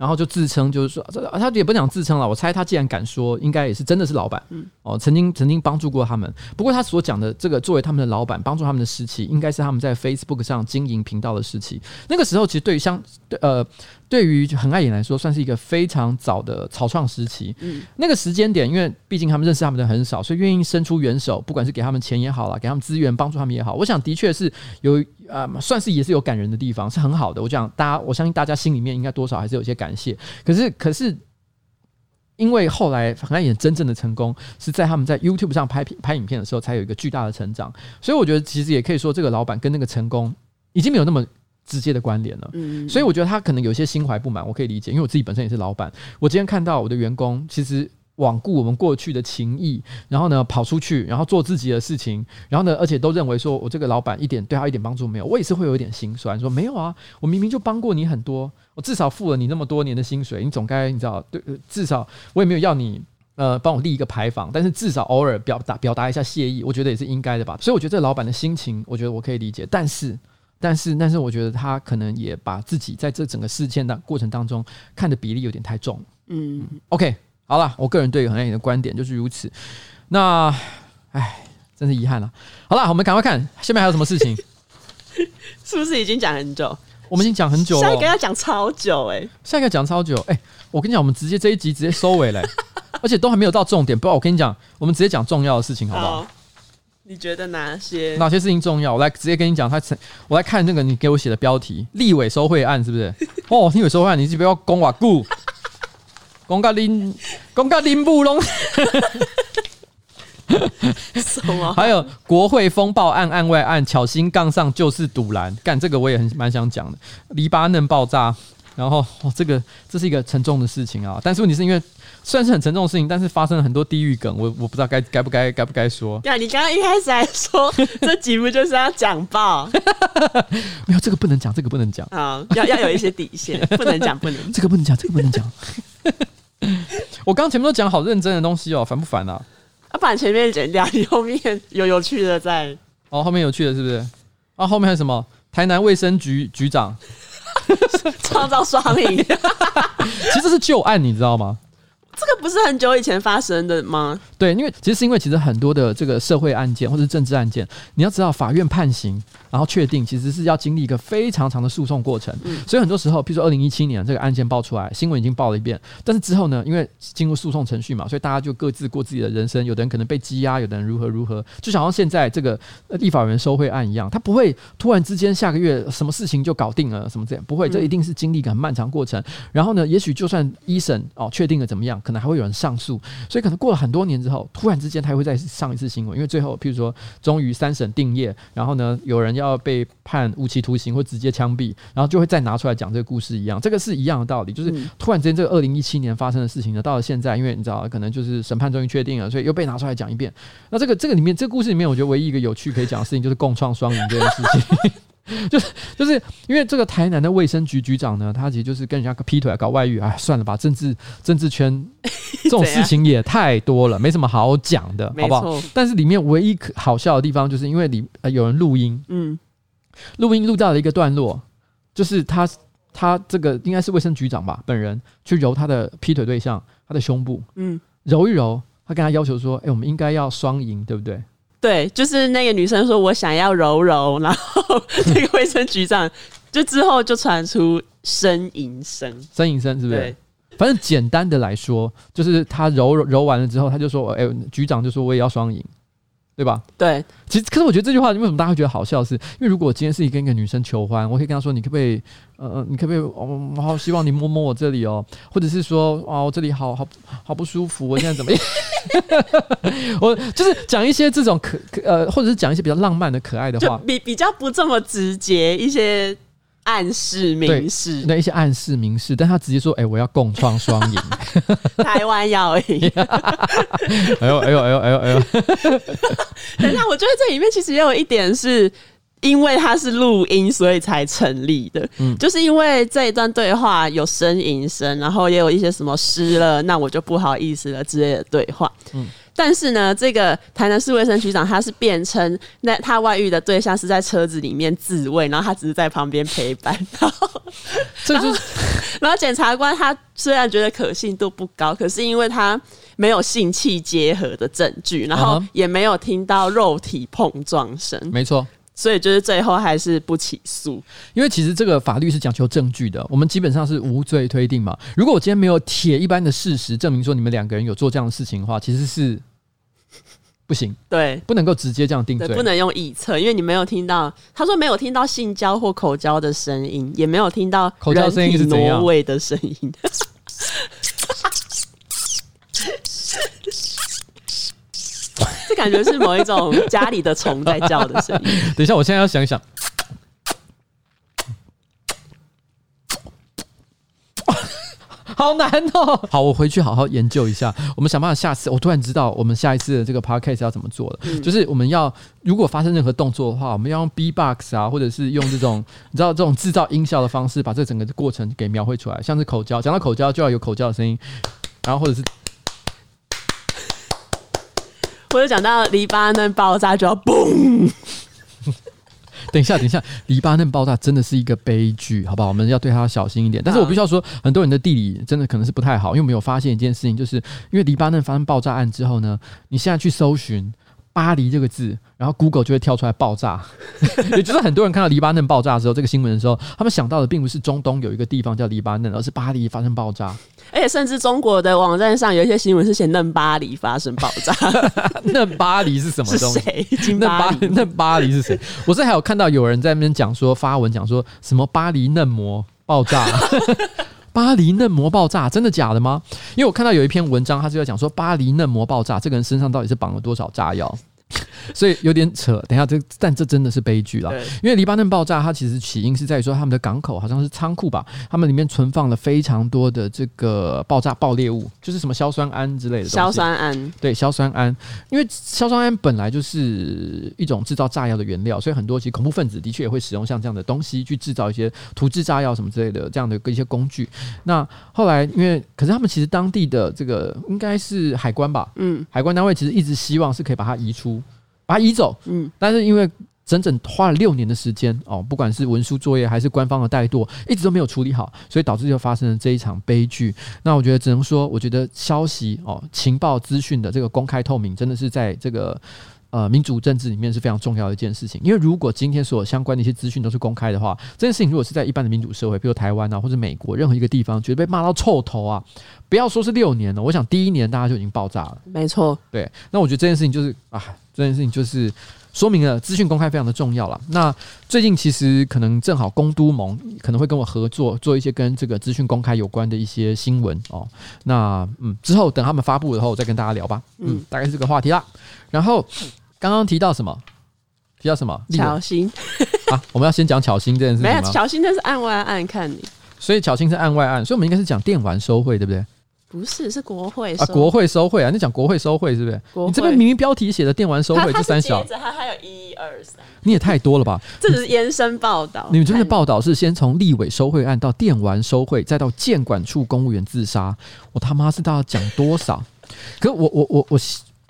然后就自称，就是说，他也不讲自称了。我猜他既然敢说，应该也是真的是老板。嗯，哦，曾经曾经帮助过他们。不过他所讲的这个，作为他们的老板，帮助他们的时期，应该是他们在 Facebook 上经营频道的时期。那个时候，其实对于相对呃，对于很爱演来说，算是一个非常早的草创时期。嗯，那个时间点，因为毕竟他们认识他们的很少，所以愿意伸出援手，不管是给他们钱也好啦，给他们资源帮助他们也好，我想的确是有。啊、嗯，算是也是有感人的地方，是很好的。我讲，大家，我相信大家心里面应该多少还是有些感谢。可是，可是，因为后来很爱演真正的成功是在他们在 YouTube 上拍拍影片的时候，才有一个巨大的成长。所以，我觉得其实也可以说，这个老板跟那个成功已经没有那么直接的关联了。嗯，所以我觉得他可能有些心怀不满，我可以理解，因为我自己本身也是老板。我今天看到我的员工，其实。罔顾我们过去的情谊，然后呢，跑出去，然后做自己的事情，然后呢，而且都认为说我这个老板一点对他一点帮助没有，我也是会有一点心酸，说没有啊，我明明就帮过你很多，我至少付了你那么多年的薪水，你总该你知道，对，至少我也没有要你呃帮我立一个牌坊，但是至少偶尔表达表达一下谢意，我觉得也是应该的吧。所以我觉得这老板的心情，我觉得我可以理解，但是但是但是我觉得他可能也把自己在这整个事件的过程当中看的比例有点太重，嗯，OK。好了，我个人对于很爱演的观点就是如此。那，唉，真是遗憾了。好了，我们赶快看下面还有什么事情？是不是已经讲很久？我们已经讲很久了。下一个要讲超久哎、欸，下一个讲超久哎、欸。我跟你讲，我们直接这一集直接收尾嘞、欸，而且都还没有到重点。不然我跟你讲，我们直接讲重要的事情好不好？好，你觉得哪些？哪些事情重要？我来直接跟你讲，他我来看那个你给我写的标题：立委收贿案是不是？哦，立委收贿案，你就不要攻瓦固。公告林，公告林布隆，什么？还有国会风暴案案外案，巧心杠上就是堵拦。干这个我也很蛮想讲的。黎巴嫩爆炸，然后哦，这个这是一个沉重的事情啊。但是问题是因为虽然是很沉重的事情，但是发生了很多地狱梗，我我不知道该该不该该不该说。呀，你刚刚一开始还说这集不就是要讲爆？没有这个不能讲，这个不能讲啊，要要有一些底线，不能讲，不能 这个不能讲，这个不能讲。我刚前面都讲好认真的东西哦，烦不烦啊？啊，把前面剪掉，你后面有有趣的在。哦，后面有趣的是不是？啊，后面还有什么？台南卫生局局长 创造双赢，其实是旧案，你知道吗？这个不是很久以前发生的吗？对，因为其实是因为其实很多的这个社会案件或者是政治案件，你要知道法院判刑，然后确定，其实是要经历一个非常长的诉讼过程。嗯，所以很多时候，譬如说二零一七年这个案件爆出来，新闻已经报了一遍，但是之后呢，因为进入诉讼程序嘛，所以大家就各自过自己的人生。有的人可能被羁押，有的人如何如何，就像现在这个立法院收贿案一样，他不会突然之间下个月什么事情就搞定了什么这样，不会，这一定是经历一个很漫长过程。然后呢，也许就算一审哦确定了怎么样，可能还会有人上诉。所以可能过了很多年之后，突然之间他会再上一次新闻，因为最后譬如说终于三审定谳，然后呢有人要被判无期徒刑或直接枪毙，然后就会再拿出来讲这个故事一样，这个是一样的道理，就是突然之间这个二零一七年发生的事情呢，到了现在，因为你知道可能就是审判终于确定了，所以又被拿出来讲一遍。那这个这个里面这个故事里面，我觉得唯一一个有趣可以讲的事情就是共创双赢这件事情。就是就是因为这个台南的卫生局局长呢，他其实就是跟人家劈腿搞外遇，哎，算了吧，政治政治圈 这种事情也太多了，没什么好讲的，好不好？但是里面唯一可好笑的地方，就是因为里呃有人录音，嗯，录音录到了一个段落，就是他他这个应该是卫生局长吧，本人去揉他的劈腿对象他的胸部，嗯，揉一揉，他跟他要求说，哎，我们应该要双赢，对不对？对，就是那个女生说：“我想要揉揉。”然后 那个卫生局长就之后就传出呻吟声，呻吟声是不是？反正简单的来说，就是他揉揉完了之后，他就说：“哎，局长就说我也要双赢。”对吧？对，其实可是我觉得这句话为什么大家会觉得好笑是？是因为如果今天是你跟一个女生求欢，我可以跟她说：“你可不可以？呃，你可不可以？我好希望你摸摸我这里哦，或者是说，哦，我这里好好好不舒服，我现在怎么样？” 我就是讲一些这种可可呃，或者是讲一些比较浪漫的、可爱的话，比比较不这么直接一些。暗示明示，那一些暗示明示，但他直接说：“哎、欸，我要共创双赢，台湾要赢。”哎呦哎呦哎呦哎呦哎呦！等一下，我觉得这里面其实也有一点是因为它是录音，所以才成立的。嗯，就是因为这一段对话有呻吟声，然后也有一些什么湿了，那我就不好意思了之类的对话。嗯。但是呢，这个台南市卫生局长他是辩称，那他外遇的对象是在车子里面自慰，然后他只是在旁边陪伴。然后，这就是，然后检察官他虽然觉得可信度不高，可是因为他没有性器结合的证据，然后也没有听到肉体碰撞声，没错，所以就是最后还是不起诉。因为其实这个法律是讲求证据的，我们基本上是无罪推定嘛。如果我今天没有铁一般的事实证明说你们两个人有做这样的事情的话，其实是。不行，对，不能够直接这样定罪，不能用臆测，因为你没有听到，他说没有听到性交或口交的声音，也没有听到口交声音是挪位的声音。这感觉是某一种家里的虫在叫的声音。等一下，我现在要想一想。好难哦！好，我回去好好研究一下。我们想办法下次。我突然知道，我们下一次的这个 podcast 要怎么做了。嗯、就是我们要如果发生任何动作的话，我们要用 B-box 啊，或者是用这种 你知道这种制造音效的方式，把这整个过程给描绘出来。像是口交，讲到口交就要有口交的声音，然后或者是，或者讲到黎巴嫩爆炸就要嘣。等一下，等一下，黎巴嫩爆炸真的是一个悲剧，好不好？我们要对它小心一点。但是我必须要说，很多人的地理真的可能是不太好，因为我们有发现一件事情，就是因为黎巴嫩发生爆炸案之后呢，你现在去搜寻。巴黎这个字，然后 Google 就会跳出来爆炸，也就是很多人看到黎巴嫩爆炸的时候，这个新闻的时候，他们想到的并不是中东有一个地方叫黎巴嫩，而是巴黎发生爆炸。而且甚至中国的网站上有一些新闻是写嫩巴黎发生爆炸。嫩巴黎是什么东西？嫩巴黎？嫩巴黎是谁？我是还有看到有人在那边讲说发文讲说什么巴黎嫩模爆炸。巴黎嫩模爆炸，真的假的吗？因为我看到有一篇文章，他就在讲说巴黎嫩模爆炸，这个人身上到底是绑了多少炸药？所以有点扯，等一下这但这真的是悲剧了，因为黎巴嫩爆炸它其实起因是在于说他们的港口好像是仓库吧，他们里面存放了非常多的这个爆炸爆裂物，就是什么硝酸铵之类的。硝酸铵，对，硝酸铵，因为硝酸铵本来就是一种制造炸药的原料，所以很多其实恐怖分子的确也会使用像这样的东西去制造一些土制炸药什么之类的这样的一些工具。那后来因为可是他们其实当地的这个应该是海关吧，嗯，海关单位其实一直希望是可以把它移出。把它移走，嗯，但是因为整整花了六年的时间哦，不管是文书作业还是官方的怠惰，一直都没有处理好，所以导致就发生了这一场悲剧。那我觉得只能说，我觉得消息哦，情报资讯的这个公开透明，真的是在这个呃民主政治里面是非常重要的一件事情。因为如果今天所有相关的一些资讯都是公开的话，这件事情如果是在一般的民主社会，比如台湾啊或者美国任何一个地方，觉得被骂到臭头啊，不要说是六年了，我想第一年大家就已经爆炸了。没错，对。那我觉得这件事情就是啊。这件事情就是说明了资讯公开非常的重要了。那最近其实可能正好公都盟可能会跟我合作做一些跟这个资讯公开有关的一些新闻哦。那嗯，之后等他们发布以后再跟大家聊吧。嗯，大概是这个话题啦。然后刚刚提到什么？提到什么？巧心 啊？我们要先讲巧心这件事情？没有，巧心那是案外案，看你。所以巧心是案外案，所以我们应该是讲电玩收贿，对不对？不是，是国会啊，国会收贿啊！你讲国会收贿是不是？你这边明明标题写的电玩收贿这三小，它还有一二三，你也太多了吧？这只是延伸报道。你们这边的报道是先从立委收贿案到电玩收贿，再到建管处公务员自杀，我他妈是到底讲多少？可是我我我我。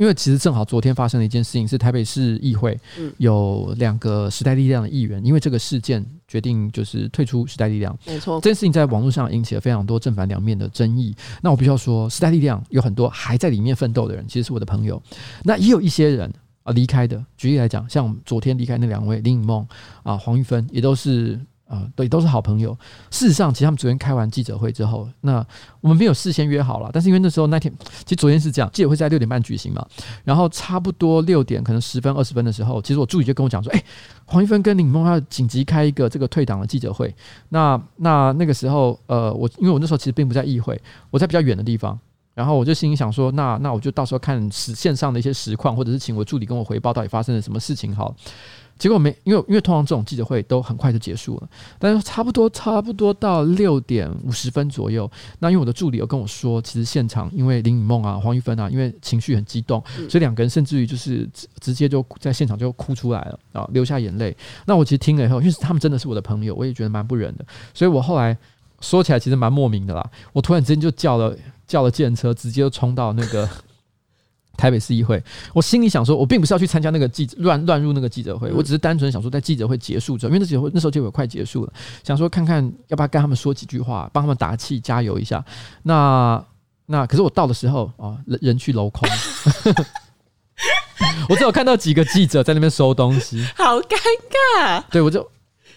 我因为其实正好昨天发生了一件事情，是台北市议会有两个时代力量的议员，因为这个事件决定就是退出时代力量。没错，这件事情在网络上引起了非常多正反两面的争议。那我必须要说，时代力量有很多还在里面奋斗的人，其实是我的朋友。那也有一些人啊离开的，举例来讲，像昨天离开那两位林颖梦啊、黄玉芬，也都是。啊，对，都是好朋友。事实上，其实他们昨天开完记者会之后，那我们没有事先约好了，但是因为那时候那天，其实昨天是这样，记者会在六点半举行嘛，然后差不多六点可能十分二十分的时候，其实我助理就跟我讲说，哎，黄玉芬跟林梦要紧急开一个这个退党的记者会。那那那个时候，呃，我因为我那时候其实并不在议会，我在比较远的地方，然后我就心里想说，那那我就到时候看实线上的一些实况，或者是请我助理跟我回报到底发生了什么事情好。结果没，因为因为通常这种记者会都很快就结束了，但是差不多差不多到六点五十分左右，那因为我的助理有跟我说，其实现场因为林雨梦啊、黄玉芬啊，因为情绪很激动，所以两个人甚至于就是直直接就在现场就哭出来了啊，流下眼泪。那我其实听了以后，因为他们真的是我的朋友，我也觉得蛮不忍的，所以我后来说起来其实蛮莫名的啦，我突然之间就叫了叫了计程车，直接就冲到那个。台北市议会，我心里想说，我并不是要去参加那个记者乱乱入那个记者会，我只是单纯想说，在记者会结束之后，因为那记者会那时候就有快结束了，想说看看要不要跟他们说几句话，帮他们打气加油一下。那那可是我到的时候啊，人人去楼空，我只有看到几个记者在那边收东西，好尴尬。对，我就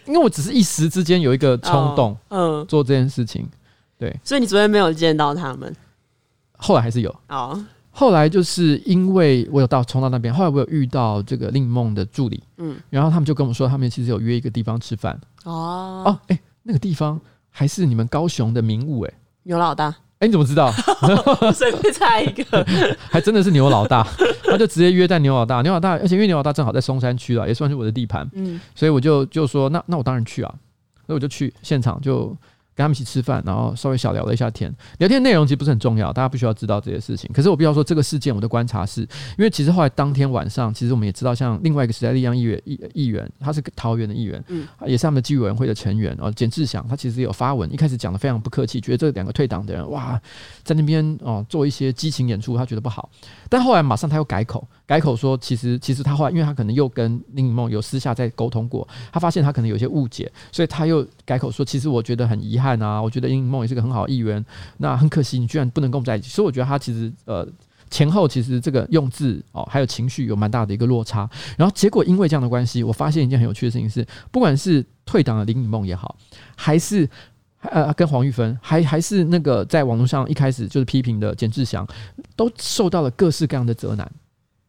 因为我只是一时之间有一个冲动，嗯，做这件事情。对，所以你昨天没有见到他们，后来还是有哦。后来就是因为我有到冲到那边，后来我有遇到这个令梦的助理，嗯，然后他们就跟我说，他们其实有约一个地方吃饭。哦。哦，哎、欸，那个地方还是你们高雄的名物，哎，牛老大，哎、欸，你怎么知道？随便猜一个，还真的是牛老大，他就直接约在牛老大，牛老大，而且因为牛老大正好在松山区了，也算是我的地盘，嗯，所以我就就说，那那我当然去啊，所以我就去现场就。跟他们一起吃饭，然后稍微小聊了一下天。聊天内容其实不是很重要，大家不需要知道这些事情。可是我必须要说，这个事件我的观察是，因为其实后来当天晚上，其实我们也知道，像另外一个时代力量议员议议员，他是桃园的议员，嗯，也是他们的纪委员会的成员哦。简志祥他其实有发文，一开始讲的非常不客气，觉得这两个退党的人哇，在那边哦做一些激情演出，他觉得不好。但后来马上他又改口，改口说，其实其实他后来，因为他可能又跟林颖梦有私下在沟通过，他发现他可能有些误解，所以他又改口说，其实我觉得很遗憾啊，我觉得林颖梦也是个很好的议员，那很可惜你居然不能跟我们在一起。所以我觉得他其实呃前后其实这个用字哦还有情绪有蛮大的一个落差。然后结果因为这样的关系，我发现一件很有趣的事情是，不管是退党的林颖梦也好，还是。呃，跟黄玉芬还还是那个在网络上一开始就是批评的简志祥，都受到了各式各样的责难。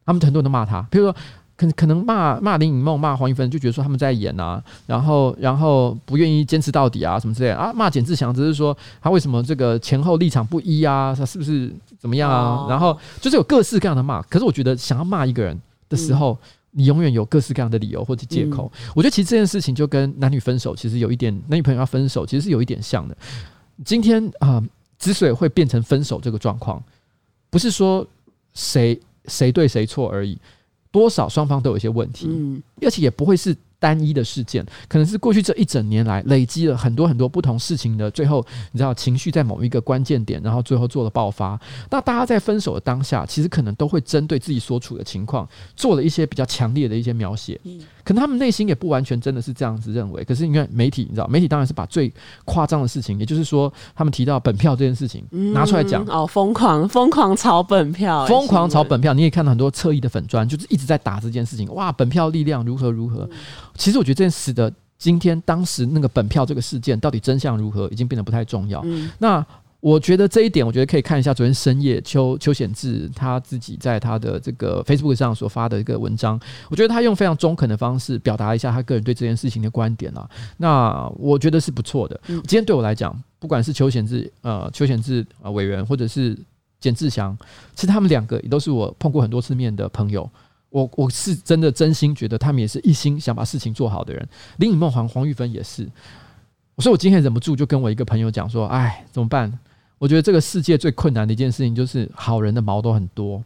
他们很多人都骂他，比如说可可能骂骂林颖梦、骂黄一芬，就觉得说他们在演啊，然后然后不愿意坚持到底啊，什么之类的啊。骂简志祥只是说他为什么这个前后立场不一啊，他是不是怎么样啊？哦、然后就是有各式各样的骂。可是我觉得想要骂一个人的时候，嗯、你永远有各式各样的理由或者借口。嗯、我觉得其实这件事情就跟男女分手其实有一点，男女朋友要分手其实是有一点像的。今天啊、呃，之所以会变成分手这个状况，不是说谁谁对谁错而已。多少双方都有一些问题，嗯，而且也不会是单一的事件，可能是过去这一整年来累积了很多很多不同事情的最后，你知道情绪在某一个关键点，然后最后做了爆发。那大家在分手的当下，其实可能都会针对自己所处的情况做了一些比较强烈的一些描写。嗯可能他们内心也不完全真的是这样子认为，可是你看媒体，你知道，媒体当然是把最夸张的事情，也就是说，他们提到本票这件事情拿出来讲、嗯，哦，疯狂疯狂炒本票，疯狂炒本票，你也看到很多侧翼的粉砖，就是一直在打这件事情，哇，本票力量如何如何。其实我觉得这件事的今天当时那个本票这个事件到底真相如何，已经变得不太重要。嗯、那。我觉得这一点，我觉得可以看一下昨天深夜邱邱显志他自己在他的这个 Facebook 上所发的一个文章。我觉得他用非常中肯的方式表达一下他个人对这件事情的观点啊。那我觉得是不错的。今天对我来讲，不管是邱显志呃邱显志啊委员，或者是简志祥，其实他们两个也都是我碰过很多次面的朋友。我我是真的真心觉得他们也是一心想把事情做好的人。林颖梦、黄黄玉芬也是。所以我今天忍不住就跟我一个朋友讲说：“哎，怎么办？”我觉得这个世界最困难的一件事情就是好人的毛都很多，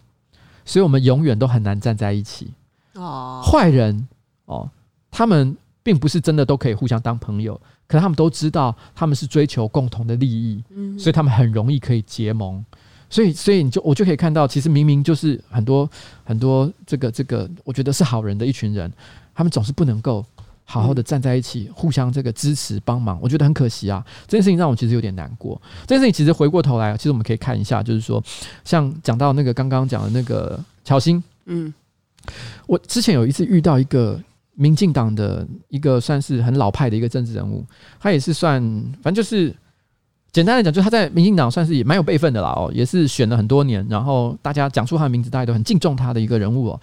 所以我们永远都很难站在一起。哦，坏人哦，他们并不是真的都可以互相当朋友，可他们都知道他们是追求共同的利益，嗯，所以他们很容易可以结盟。所以，所以你就我就可以看到，其实明明就是很多很多这个这个，我觉得是好人的一群人，他们总是不能够。好好的站在一起，互相这个支持帮忙，我觉得很可惜啊。这件事情让我其实有点难过。这件事情其实回过头来，其实我们可以看一下，就是说，像讲到那个刚刚讲的那个乔欣，嗯，我之前有一次遇到一个民进党的一个算是很老派的一个政治人物，他也是算，反正就是简单来讲，就他在民进党算是也蛮有辈分的啦哦，也是选了很多年，然后大家讲出他的名字，大家都很敬重他的一个人物哦。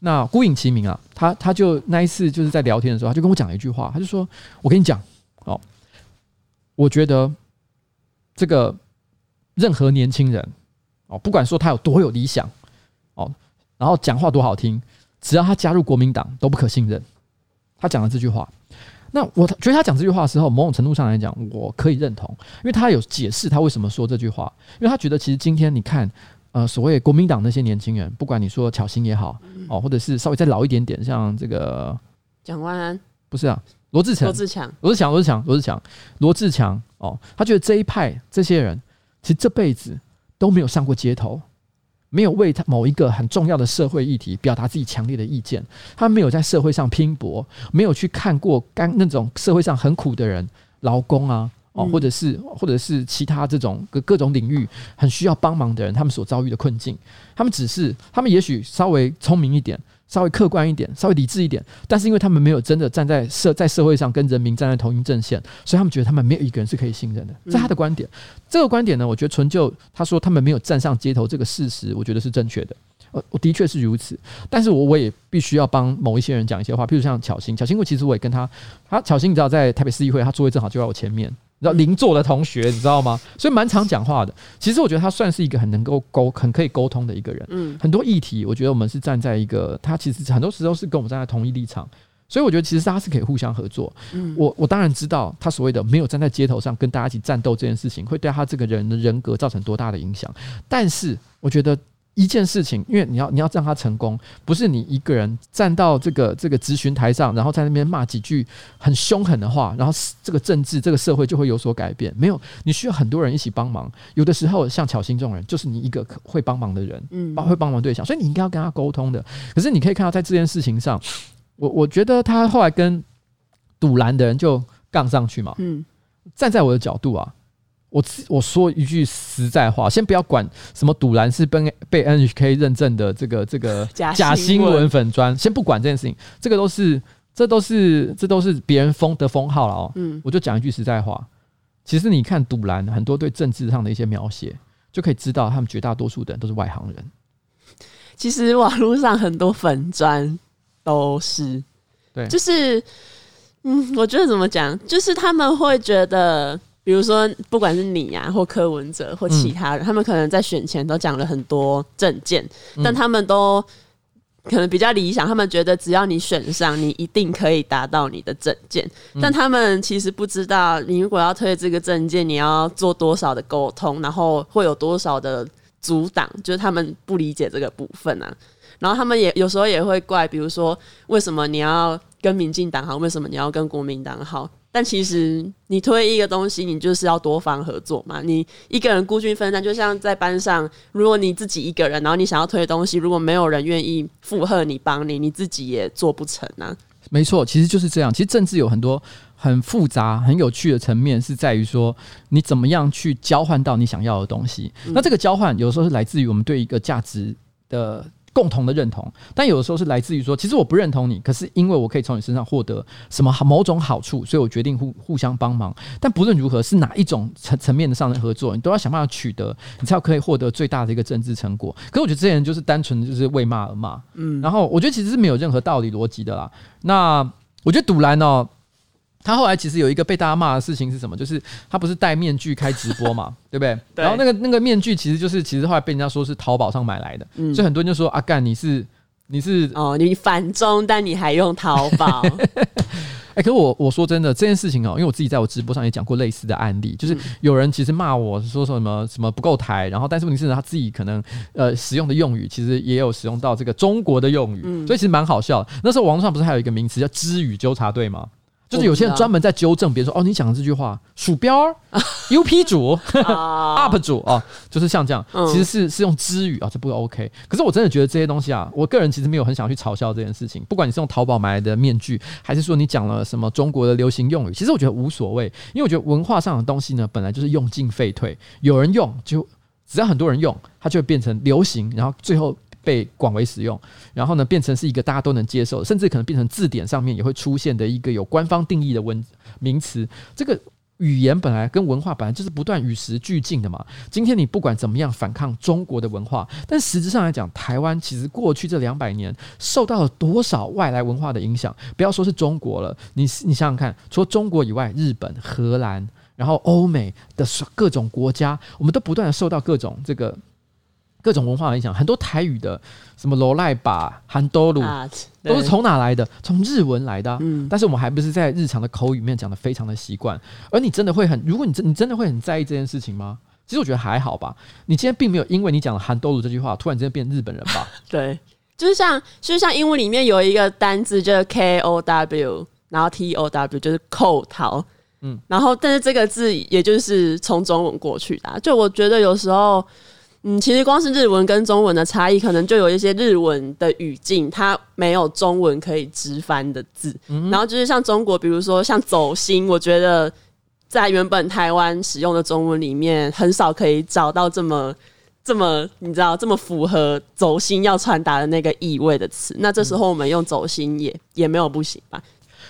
那孤影其名啊，他他就那一次就是在聊天的时候，他就跟我讲了一句话，他就说：“我跟你讲哦，我觉得这个任何年轻人哦，不管说他有多有理想哦，然后讲话多好听，只要他加入国民党都不可信任。”他讲了这句话，那我觉得他讲这句话的时候，某种程度上来讲，我可以认同，因为他有解释他为什么说这句话，因为他觉得其实今天你看。呃，所谓国民党那些年轻人，不管你说巧芯也好，哦，或者是稍微再老一点点，像这个蒋万安，不是啊，罗志强，罗志强，罗志强，罗志强，罗志强，罗志强，哦，他觉得这一派这些人，其实这辈子都没有上过街头，没有为他某一个很重要的社会议题表达自己强烈的意见，他没有在社会上拼搏，没有去看过干那种社会上很苦的人，劳工啊。哦，或者是或者是其他这种各各种领域很需要帮忙的人，他们所遭遇的困境，他们只是他们也许稍微聪明一点，稍微客观一点，稍微理智一点，但是因为他们没有真的站在社在社会上跟人民站在同一阵线，所以他们觉得他们没有一个人是可以信任的。这是他的观点，这个观点呢，我觉得纯就他说他们没有站上街头这个事实，我觉得是正确的。呃，我的确是如此，但是我我也必须要帮某一些人讲一些话，譬如像巧心，巧心，我其实我也跟他，他巧心，你知道在台北市议会，他座位正好就在我前面。然后邻座的同学，你知道吗？所以蛮常讲话的。其实我觉得他算是一个很能够沟、很可以沟通的一个人。嗯，很多议题，我觉得我们是站在一个他其实很多时候是跟我们站在同一立场。所以我觉得其实大家是可以互相合作。嗯，我我当然知道他所谓的没有站在街头上跟大家一起战斗这件事情，会对他这个人的人格造成多大的影响。但是我觉得。一件事情，因为你要你要让他成功，不是你一个人站到这个这个咨询台上，然后在那边骂几句很凶狠的话，然后这个政治这个社会就会有所改变。没有，你需要很多人一起帮忙。有的时候像巧心这种人，就是你一个会帮忙的人，嗯，会帮忙对象，所以你应该要跟他沟通的。可是你可以看到，在这件事情上，我我觉得他后来跟堵拦的人就杠上去嘛，嗯，站在我的角度啊。我我说一句实在话，先不要管什么赌蓝是被被 NHK 认证的这个这个假新闻粉砖，先不管这件事情，这个都是这都是这都是别人封的封号了哦。嗯，我就讲一句实在话，其实你看赌蓝很多对政治上的一些描写，就可以知道他们绝大多数的人都是外行人。其实网络上很多粉砖都是，对，就是，嗯，我觉得怎么讲，就是他们会觉得，比如说，不管是你啊，或柯文哲，或其他人，嗯、他们可能在选前都讲了很多政见，但他们都。可能比较理想，他们觉得只要你选上，你一定可以达到你的政见。但他们其实不知道，你如果要推这个政见，你要做多少的沟通，然后会有多少的阻挡，就是他们不理解这个部分啊。然后他们也有时候也会怪，比如说为什么你要跟民进党好，为什么你要跟国民党好？但其实你推一个东西，你就是要多方合作嘛。你一个人孤军奋战，就像在班上，如果你自己一个人，然后你想要推的东西，如果没有人愿意附和你、帮你，你自己也做不成啊。没错，其实就是这样。其实政治有很多很复杂、很有趣的层面，是在于说你怎么样去交换到你想要的东西。嗯、那这个交换有时候是来自于我们对一个价值的。共同的认同，但有的时候是来自于说，其实我不认同你，可是因为我可以从你身上获得什么某种好处，所以我决定互互相帮忙。但不论如何，是哪一种层层面的上的合作，你都要想办法取得，你才可以获得最大的一个政治成果。可是我觉得这些人就是单纯的就是为骂而骂，嗯，然后我觉得其实是没有任何道理逻辑的啦。那我觉得赌蓝哦。他后来其实有一个被大家骂的事情是什么？就是他不是戴面具开直播嘛，对不对？然后那个那个面具其实就是其实后来被人家说是淘宝上买来的，嗯、所以很多人就说阿干你是你是哦，你反中，但你还用淘宝？哎、欸，可是我我说真的这件事情哦，因为我自己在我直播上也讲过类似的案例，就是有人其实骂我说什么什么不够台，然后但是问题是他自己可能呃使用的用语其实也有使用到这个中国的用语，嗯、所以其实蛮好笑的。那时候网络上不是还有一个名词叫“知语纠察队”吗？就是有些人专门在纠正别人说哦，你讲的这句话，鼠标 UP 主 UP 主啊，就是像这样，其实是是用支语啊，这不 OK。可是我真的觉得这些东西啊，我个人其实没有很想去嘲笑这件事情。不管你是用淘宝买来的面具，还是说你讲了什么中国的流行用语，其实我觉得无所谓，因为我觉得文化上的东西呢，本来就是用进废退，有人用就只要很多人用，它就会变成流行，然后最后。被广为使用，然后呢，变成是一个大家都能接受，甚至可能变成字典上面也会出现的一个有官方定义的文名词。这个语言本来跟文化本来就是不断与时俱进的嘛。今天你不管怎么样反抗中国的文化，但实质上来讲，台湾其实过去这两百年受到了多少外来文化的影响？不要说是中国了，你你想想看，除了中国以外，日本、荷兰，然后欧美的各种国家，我们都不断的受到各种这个。各种文化的影响，很多台语的什么罗赖吧、韩多鲁，都是从哪来的？从日文来的、啊。嗯，但是我们还不是在日常的口语里面讲的非常的习惯。而你真的会很，如果你真你真的会很在意这件事情吗？其实我觉得还好吧。你今天并没有因为你讲了韩多鲁这句话，突然之间变日本人吧？对，就是像就是像英文里面有一个单字就是 K O W，然后 T O W 就是扣逃。嗯，然后但是这个字也就是从中文过去的、啊。就我觉得有时候。嗯，其实光是日文跟中文的差异，可能就有一些日文的语境，它没有中文可以直翻的字。嗯、然后就是像中国，比如说像“走心”，我觉得在原本台湾使用的中文里面，很少可以找到这么这么你知道这么符合“走心”要传达的那个意味的词。那这时候我们用“走心”也也没有不行吧。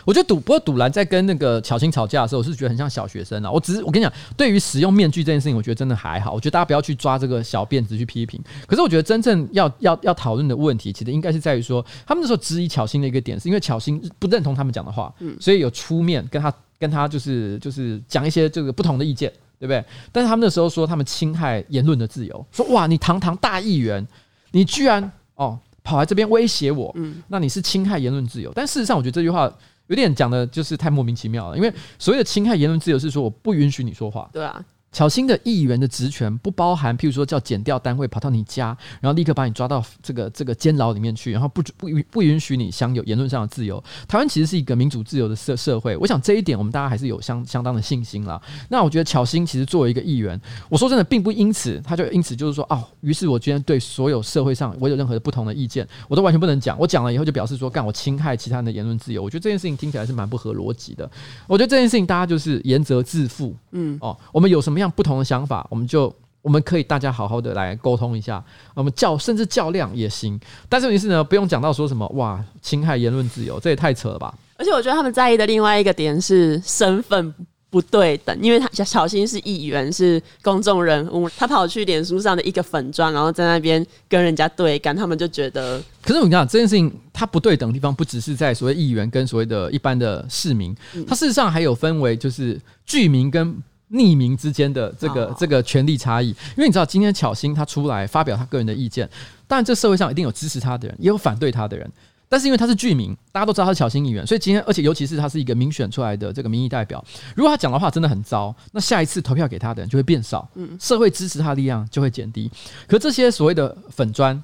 我觉得赌，不过赌蓝在跟那个巧芯吵架的时候，我是觉得很像小学生啊。我只是我跟你讲，对于使用面具这件事情，我觉得真的还好。我觉得大家不要去抓这个小辫子去批评。可是我觉得真正要要要讨论的问题，其实应该是在于说，他们那时候质疑巧芯的一个点，是因为巧芯不认同他们讲的话，所以有出面跟他跟他就是就是讲一些这个不同的意见，对不对？但是他们那时候说他们侵害言论的自由，说哇，你堂堂大议员，你居然哦跑来这边威胁我，那你是侵害言论自由。但事实上，我觉得这句话。有点讲的就是太莫名其妙了，因为所谓的侵害言论自由是说我不允许你说话。对啊。巧心的议员的职权不包含，譬如说叫检调单位跑到你家，然后立刻把你抓到这个这个监牢里面去，然后不不不允许你享有言论上的自由。台湾其实是一个民主自由的社社会，我想这一点我们大家还是有相相当的信心啦。那我觉得巧心其实作为一个议员，我说真的，并不因此他就因此就是说哦，于是我今天对所有社会上我有任何的不同的意见，我都完全不能讲。我讲了以后就表示说，干我侵害其他人的言论自由。我觉得这件事情听起来是蛮不合逻辑的。我觉得这件事情大家就是言责自负。嗯哦，我们有什么样不同的想法？我们就我们可以大家好好的来沟通一下，我们较甚至较量也行。但是问题是呢，不用讲到说什么哇，侵害言论自由，这也太扯了吧？而且我觉得他们在意的另外一个点是身份不对等，因为他小新是议员，是公众人物，他跑去脸书上的一个粉砖，然后在那边跟人家对干，他们就觉得。可是我跟你讲，这件事情它不对等的地方，不只是在所谓议员跟所谓的一般的市民，它事实上还有分为就是居民跟匿名之间的这个这个权力差异。因为你知道，今天巧芯他出来发表他个人的意见，当然这社会上一定有支持他的人，也有反对他的人。但是因为他是具名，大家都知道他是巧芯议员，所以今天，而且尤其是他是一个民选出来的这个民意代表，如果他讲的话真的很糟，那下一次投票给他的人就会变少，嗯，社会支持他的力量就会减低。可这些所谓的粉砖、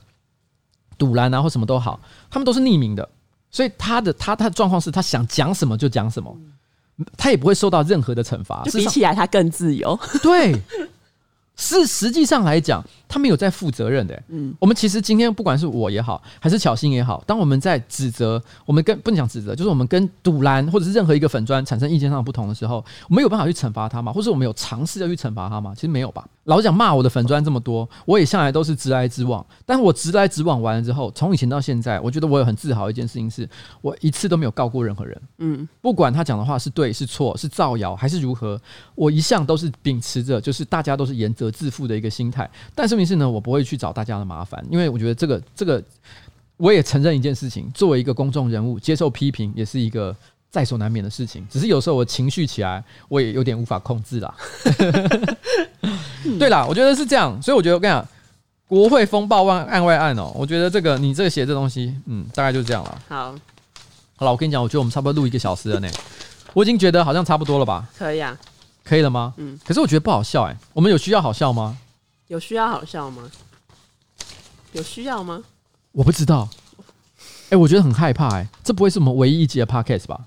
赌蓝啊或什么都好，他们都是匿名的，所以他的他他的状况是他想讲什么就讲什么，他也不会受到任何的惩罚，比起来他更自由，对。是实际上来讲，他没有在负责任的、欸。嗯，我们其实今天不管是我也好，还是巧心也好，当我们在指责，我们跟不能讲指责，就是我们跟赌蓝或者是任何一个粉砖产生意见上的不同的时候，我们有办法去惩罚他吗？或者我们有尝试要去惩罚他吗？其实没有吧。老实讲，骂我的粉砖这么多，我也向来都是直来直往。但是我直来直往完了之后，从以前到现在，我觉得我有很自豪一件事情是，我一次都没有告过任何人。嗯，不管他讲的话是对是错，是造谣还是如何，我一向都是秉持着就是大家都是严责。自负的一个心态，但是问题是呢，我不会去找大家的麻烦，因为我觉得这个这个，我也承认一件事情，作为一个公众人物，接受批评也是一个在所难免的事情。只是有时候我情绪起来，我也有点无法控制啦。对啦，我觉得是这样，所以我觉得我跟你讲，国会风暴案案外案哦，我觉得这个你这个写这东西，嗯，大概就是这样了。好，好了，我跟你讲，我觉得我们差不多录一个小时了呢，我已经觉得好像差不多了吧？可以啊。可以了吗？嗯，可是我觉得不好笑哎、欸。我们有需要好笑吗？有需要好笑吗？有需要吗？我不知道。哎、欸，我觉得很害怕哎、欸。这不会是我们唯一一集的 podcast 吧？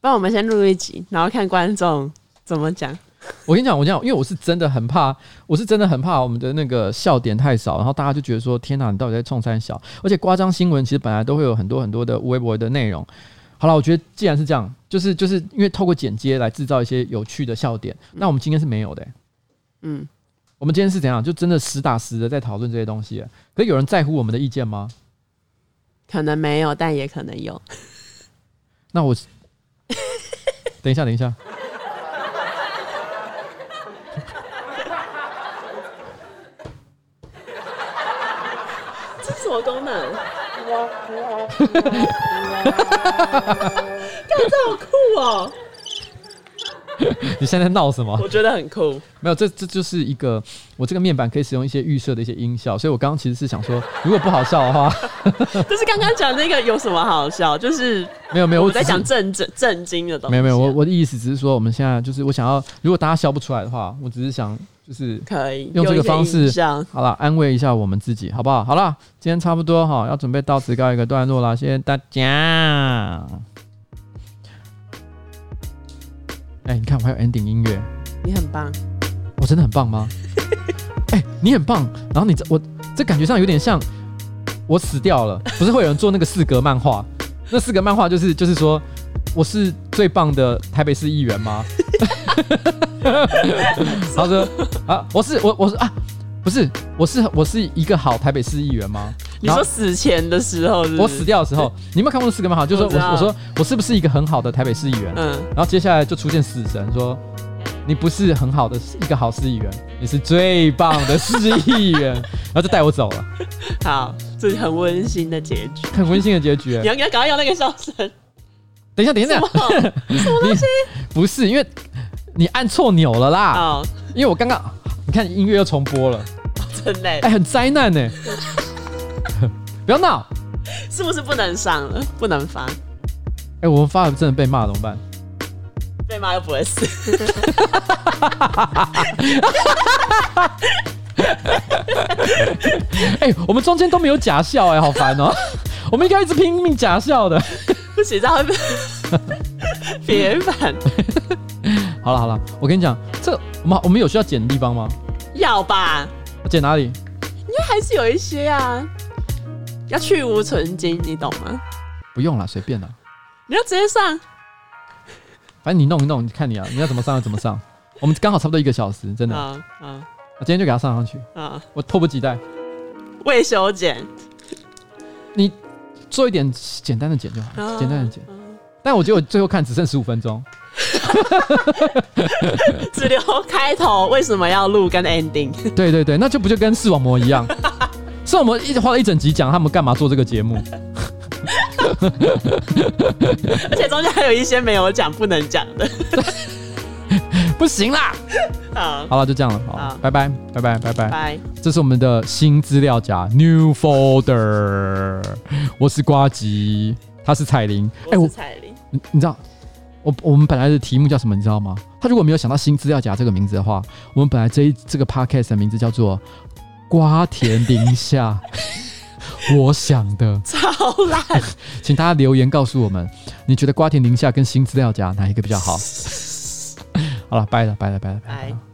不然我们先录一集，然后看观众怎么讲。我跟你讲，我讲，因为我是真的很怕，我是真的很怕我们的那个笑点太少，然后大家就觉得说：天哪，你到底在冲三小？而且夸张新闻其实本来都会有很多很多的微博的内容。好了，我觉得既然是这样，就是就是因为透过剪接来制造一些有趣的笑点，嗯、那我们今天是没有的、欸。嗯，我们今天是怎样？就真的实打实的在讨论这些东西。可是有人在乎我们的意见吗？可能没有，但也可能有。那我等一下，等一下。这是什么功能？干这好酷哦！你现在在闹什么？我觉得很酷。没有，这这就是一个我这个面板可以使用一些预设的一些音效，所以我刚刚其实是想说，如果不好笑的话，就是刚刚讲那个有什么好笑？就是没有没有，我在讲震震震惊的东西。没有没有，我我的意思只是说，我们现在就是我想要，如果大家笑不出来的话，我只是想。就是可以用这个方式，好了，安慰一下我们自己，好不好？好了，今天差不多哈，要准备到此告一个段落了，谢谢大家。哎、欸，你看我还有 ending 音乐，你很棒，我真的很棒吗？哎、欸，你很棒，然后你这我这感觉上有点像我死掉了，不是会有人做那个四格漫画？那四格漫画就是就是说我是最棒的台北市议员吗？他说：“啊，我是我我是啊，不是，我是我是一个好台北市议员吗？你说死前的时候是是，我死掉的时候，你有没有看过四个蛮好？就是说我我说我是不是一个很好的台北市议员？嗯，然后接下来就出现死神说，你不是很好的一个好市议员，你是最棒的市议员，然后就带我走了。好，这是很温馨的结局，很温馨的结局。你要你要赶快要那个笑声。等一下，等一下，什么 东西？不是因为。”你按错钮了啦！哦，因为我刚刚你看音乐又重播了，真的哎，很灾难呢。不要闹，是不是不能上了？不能发？哎，我们发了真的被骂怎么办？被骂又不会死。哎，我们中间都没有假笑哎，好烦哦！我们应该一直拼命假笑的，不行，这样会别反。好了好了，我跟你讲，这我们我们有需要剪的地方吗？要吧。剪哪里？应该还是有一些啊，要去无存菁，你懂吗？不用了，随便了。你要直接上，反正你弄一弄，你看你啊，你要怎么上就怎么上。我们刚好差不多一个小时，真的。啊啊！我今天就给他上上去。啊！我迫不及待。未修剪。你做一点简单的剪就好，简单的剪。但我觉得我最后看只剩十五分钟。只留开头，为什么要录跟 ending？对对对，那就不就跟视网膜一样？视网膜一直花了一整集讲他们干嘛做这个节目，而且中间还有一些没有讲、不能讲的，不行啦！好，好了，就这样了，好，好拜拜，拜拜，拜拜，拜。这是我们的新资料夹 New Folder，我是瓜吉，他是彩玲，哎，我是彩玲，你你知道？我我们本来的题目叫什么？你知道吗？他如果没有想到新资料夹这个名字的话，我们本来这一这个 podcast 的名字叫做“瓜田林下”。我想的超烂，请大家留言告诉我们，你觉得“瓜田林下”跟新资料夹哪一个比较好？好了，拜了，拜了，拜了，拜。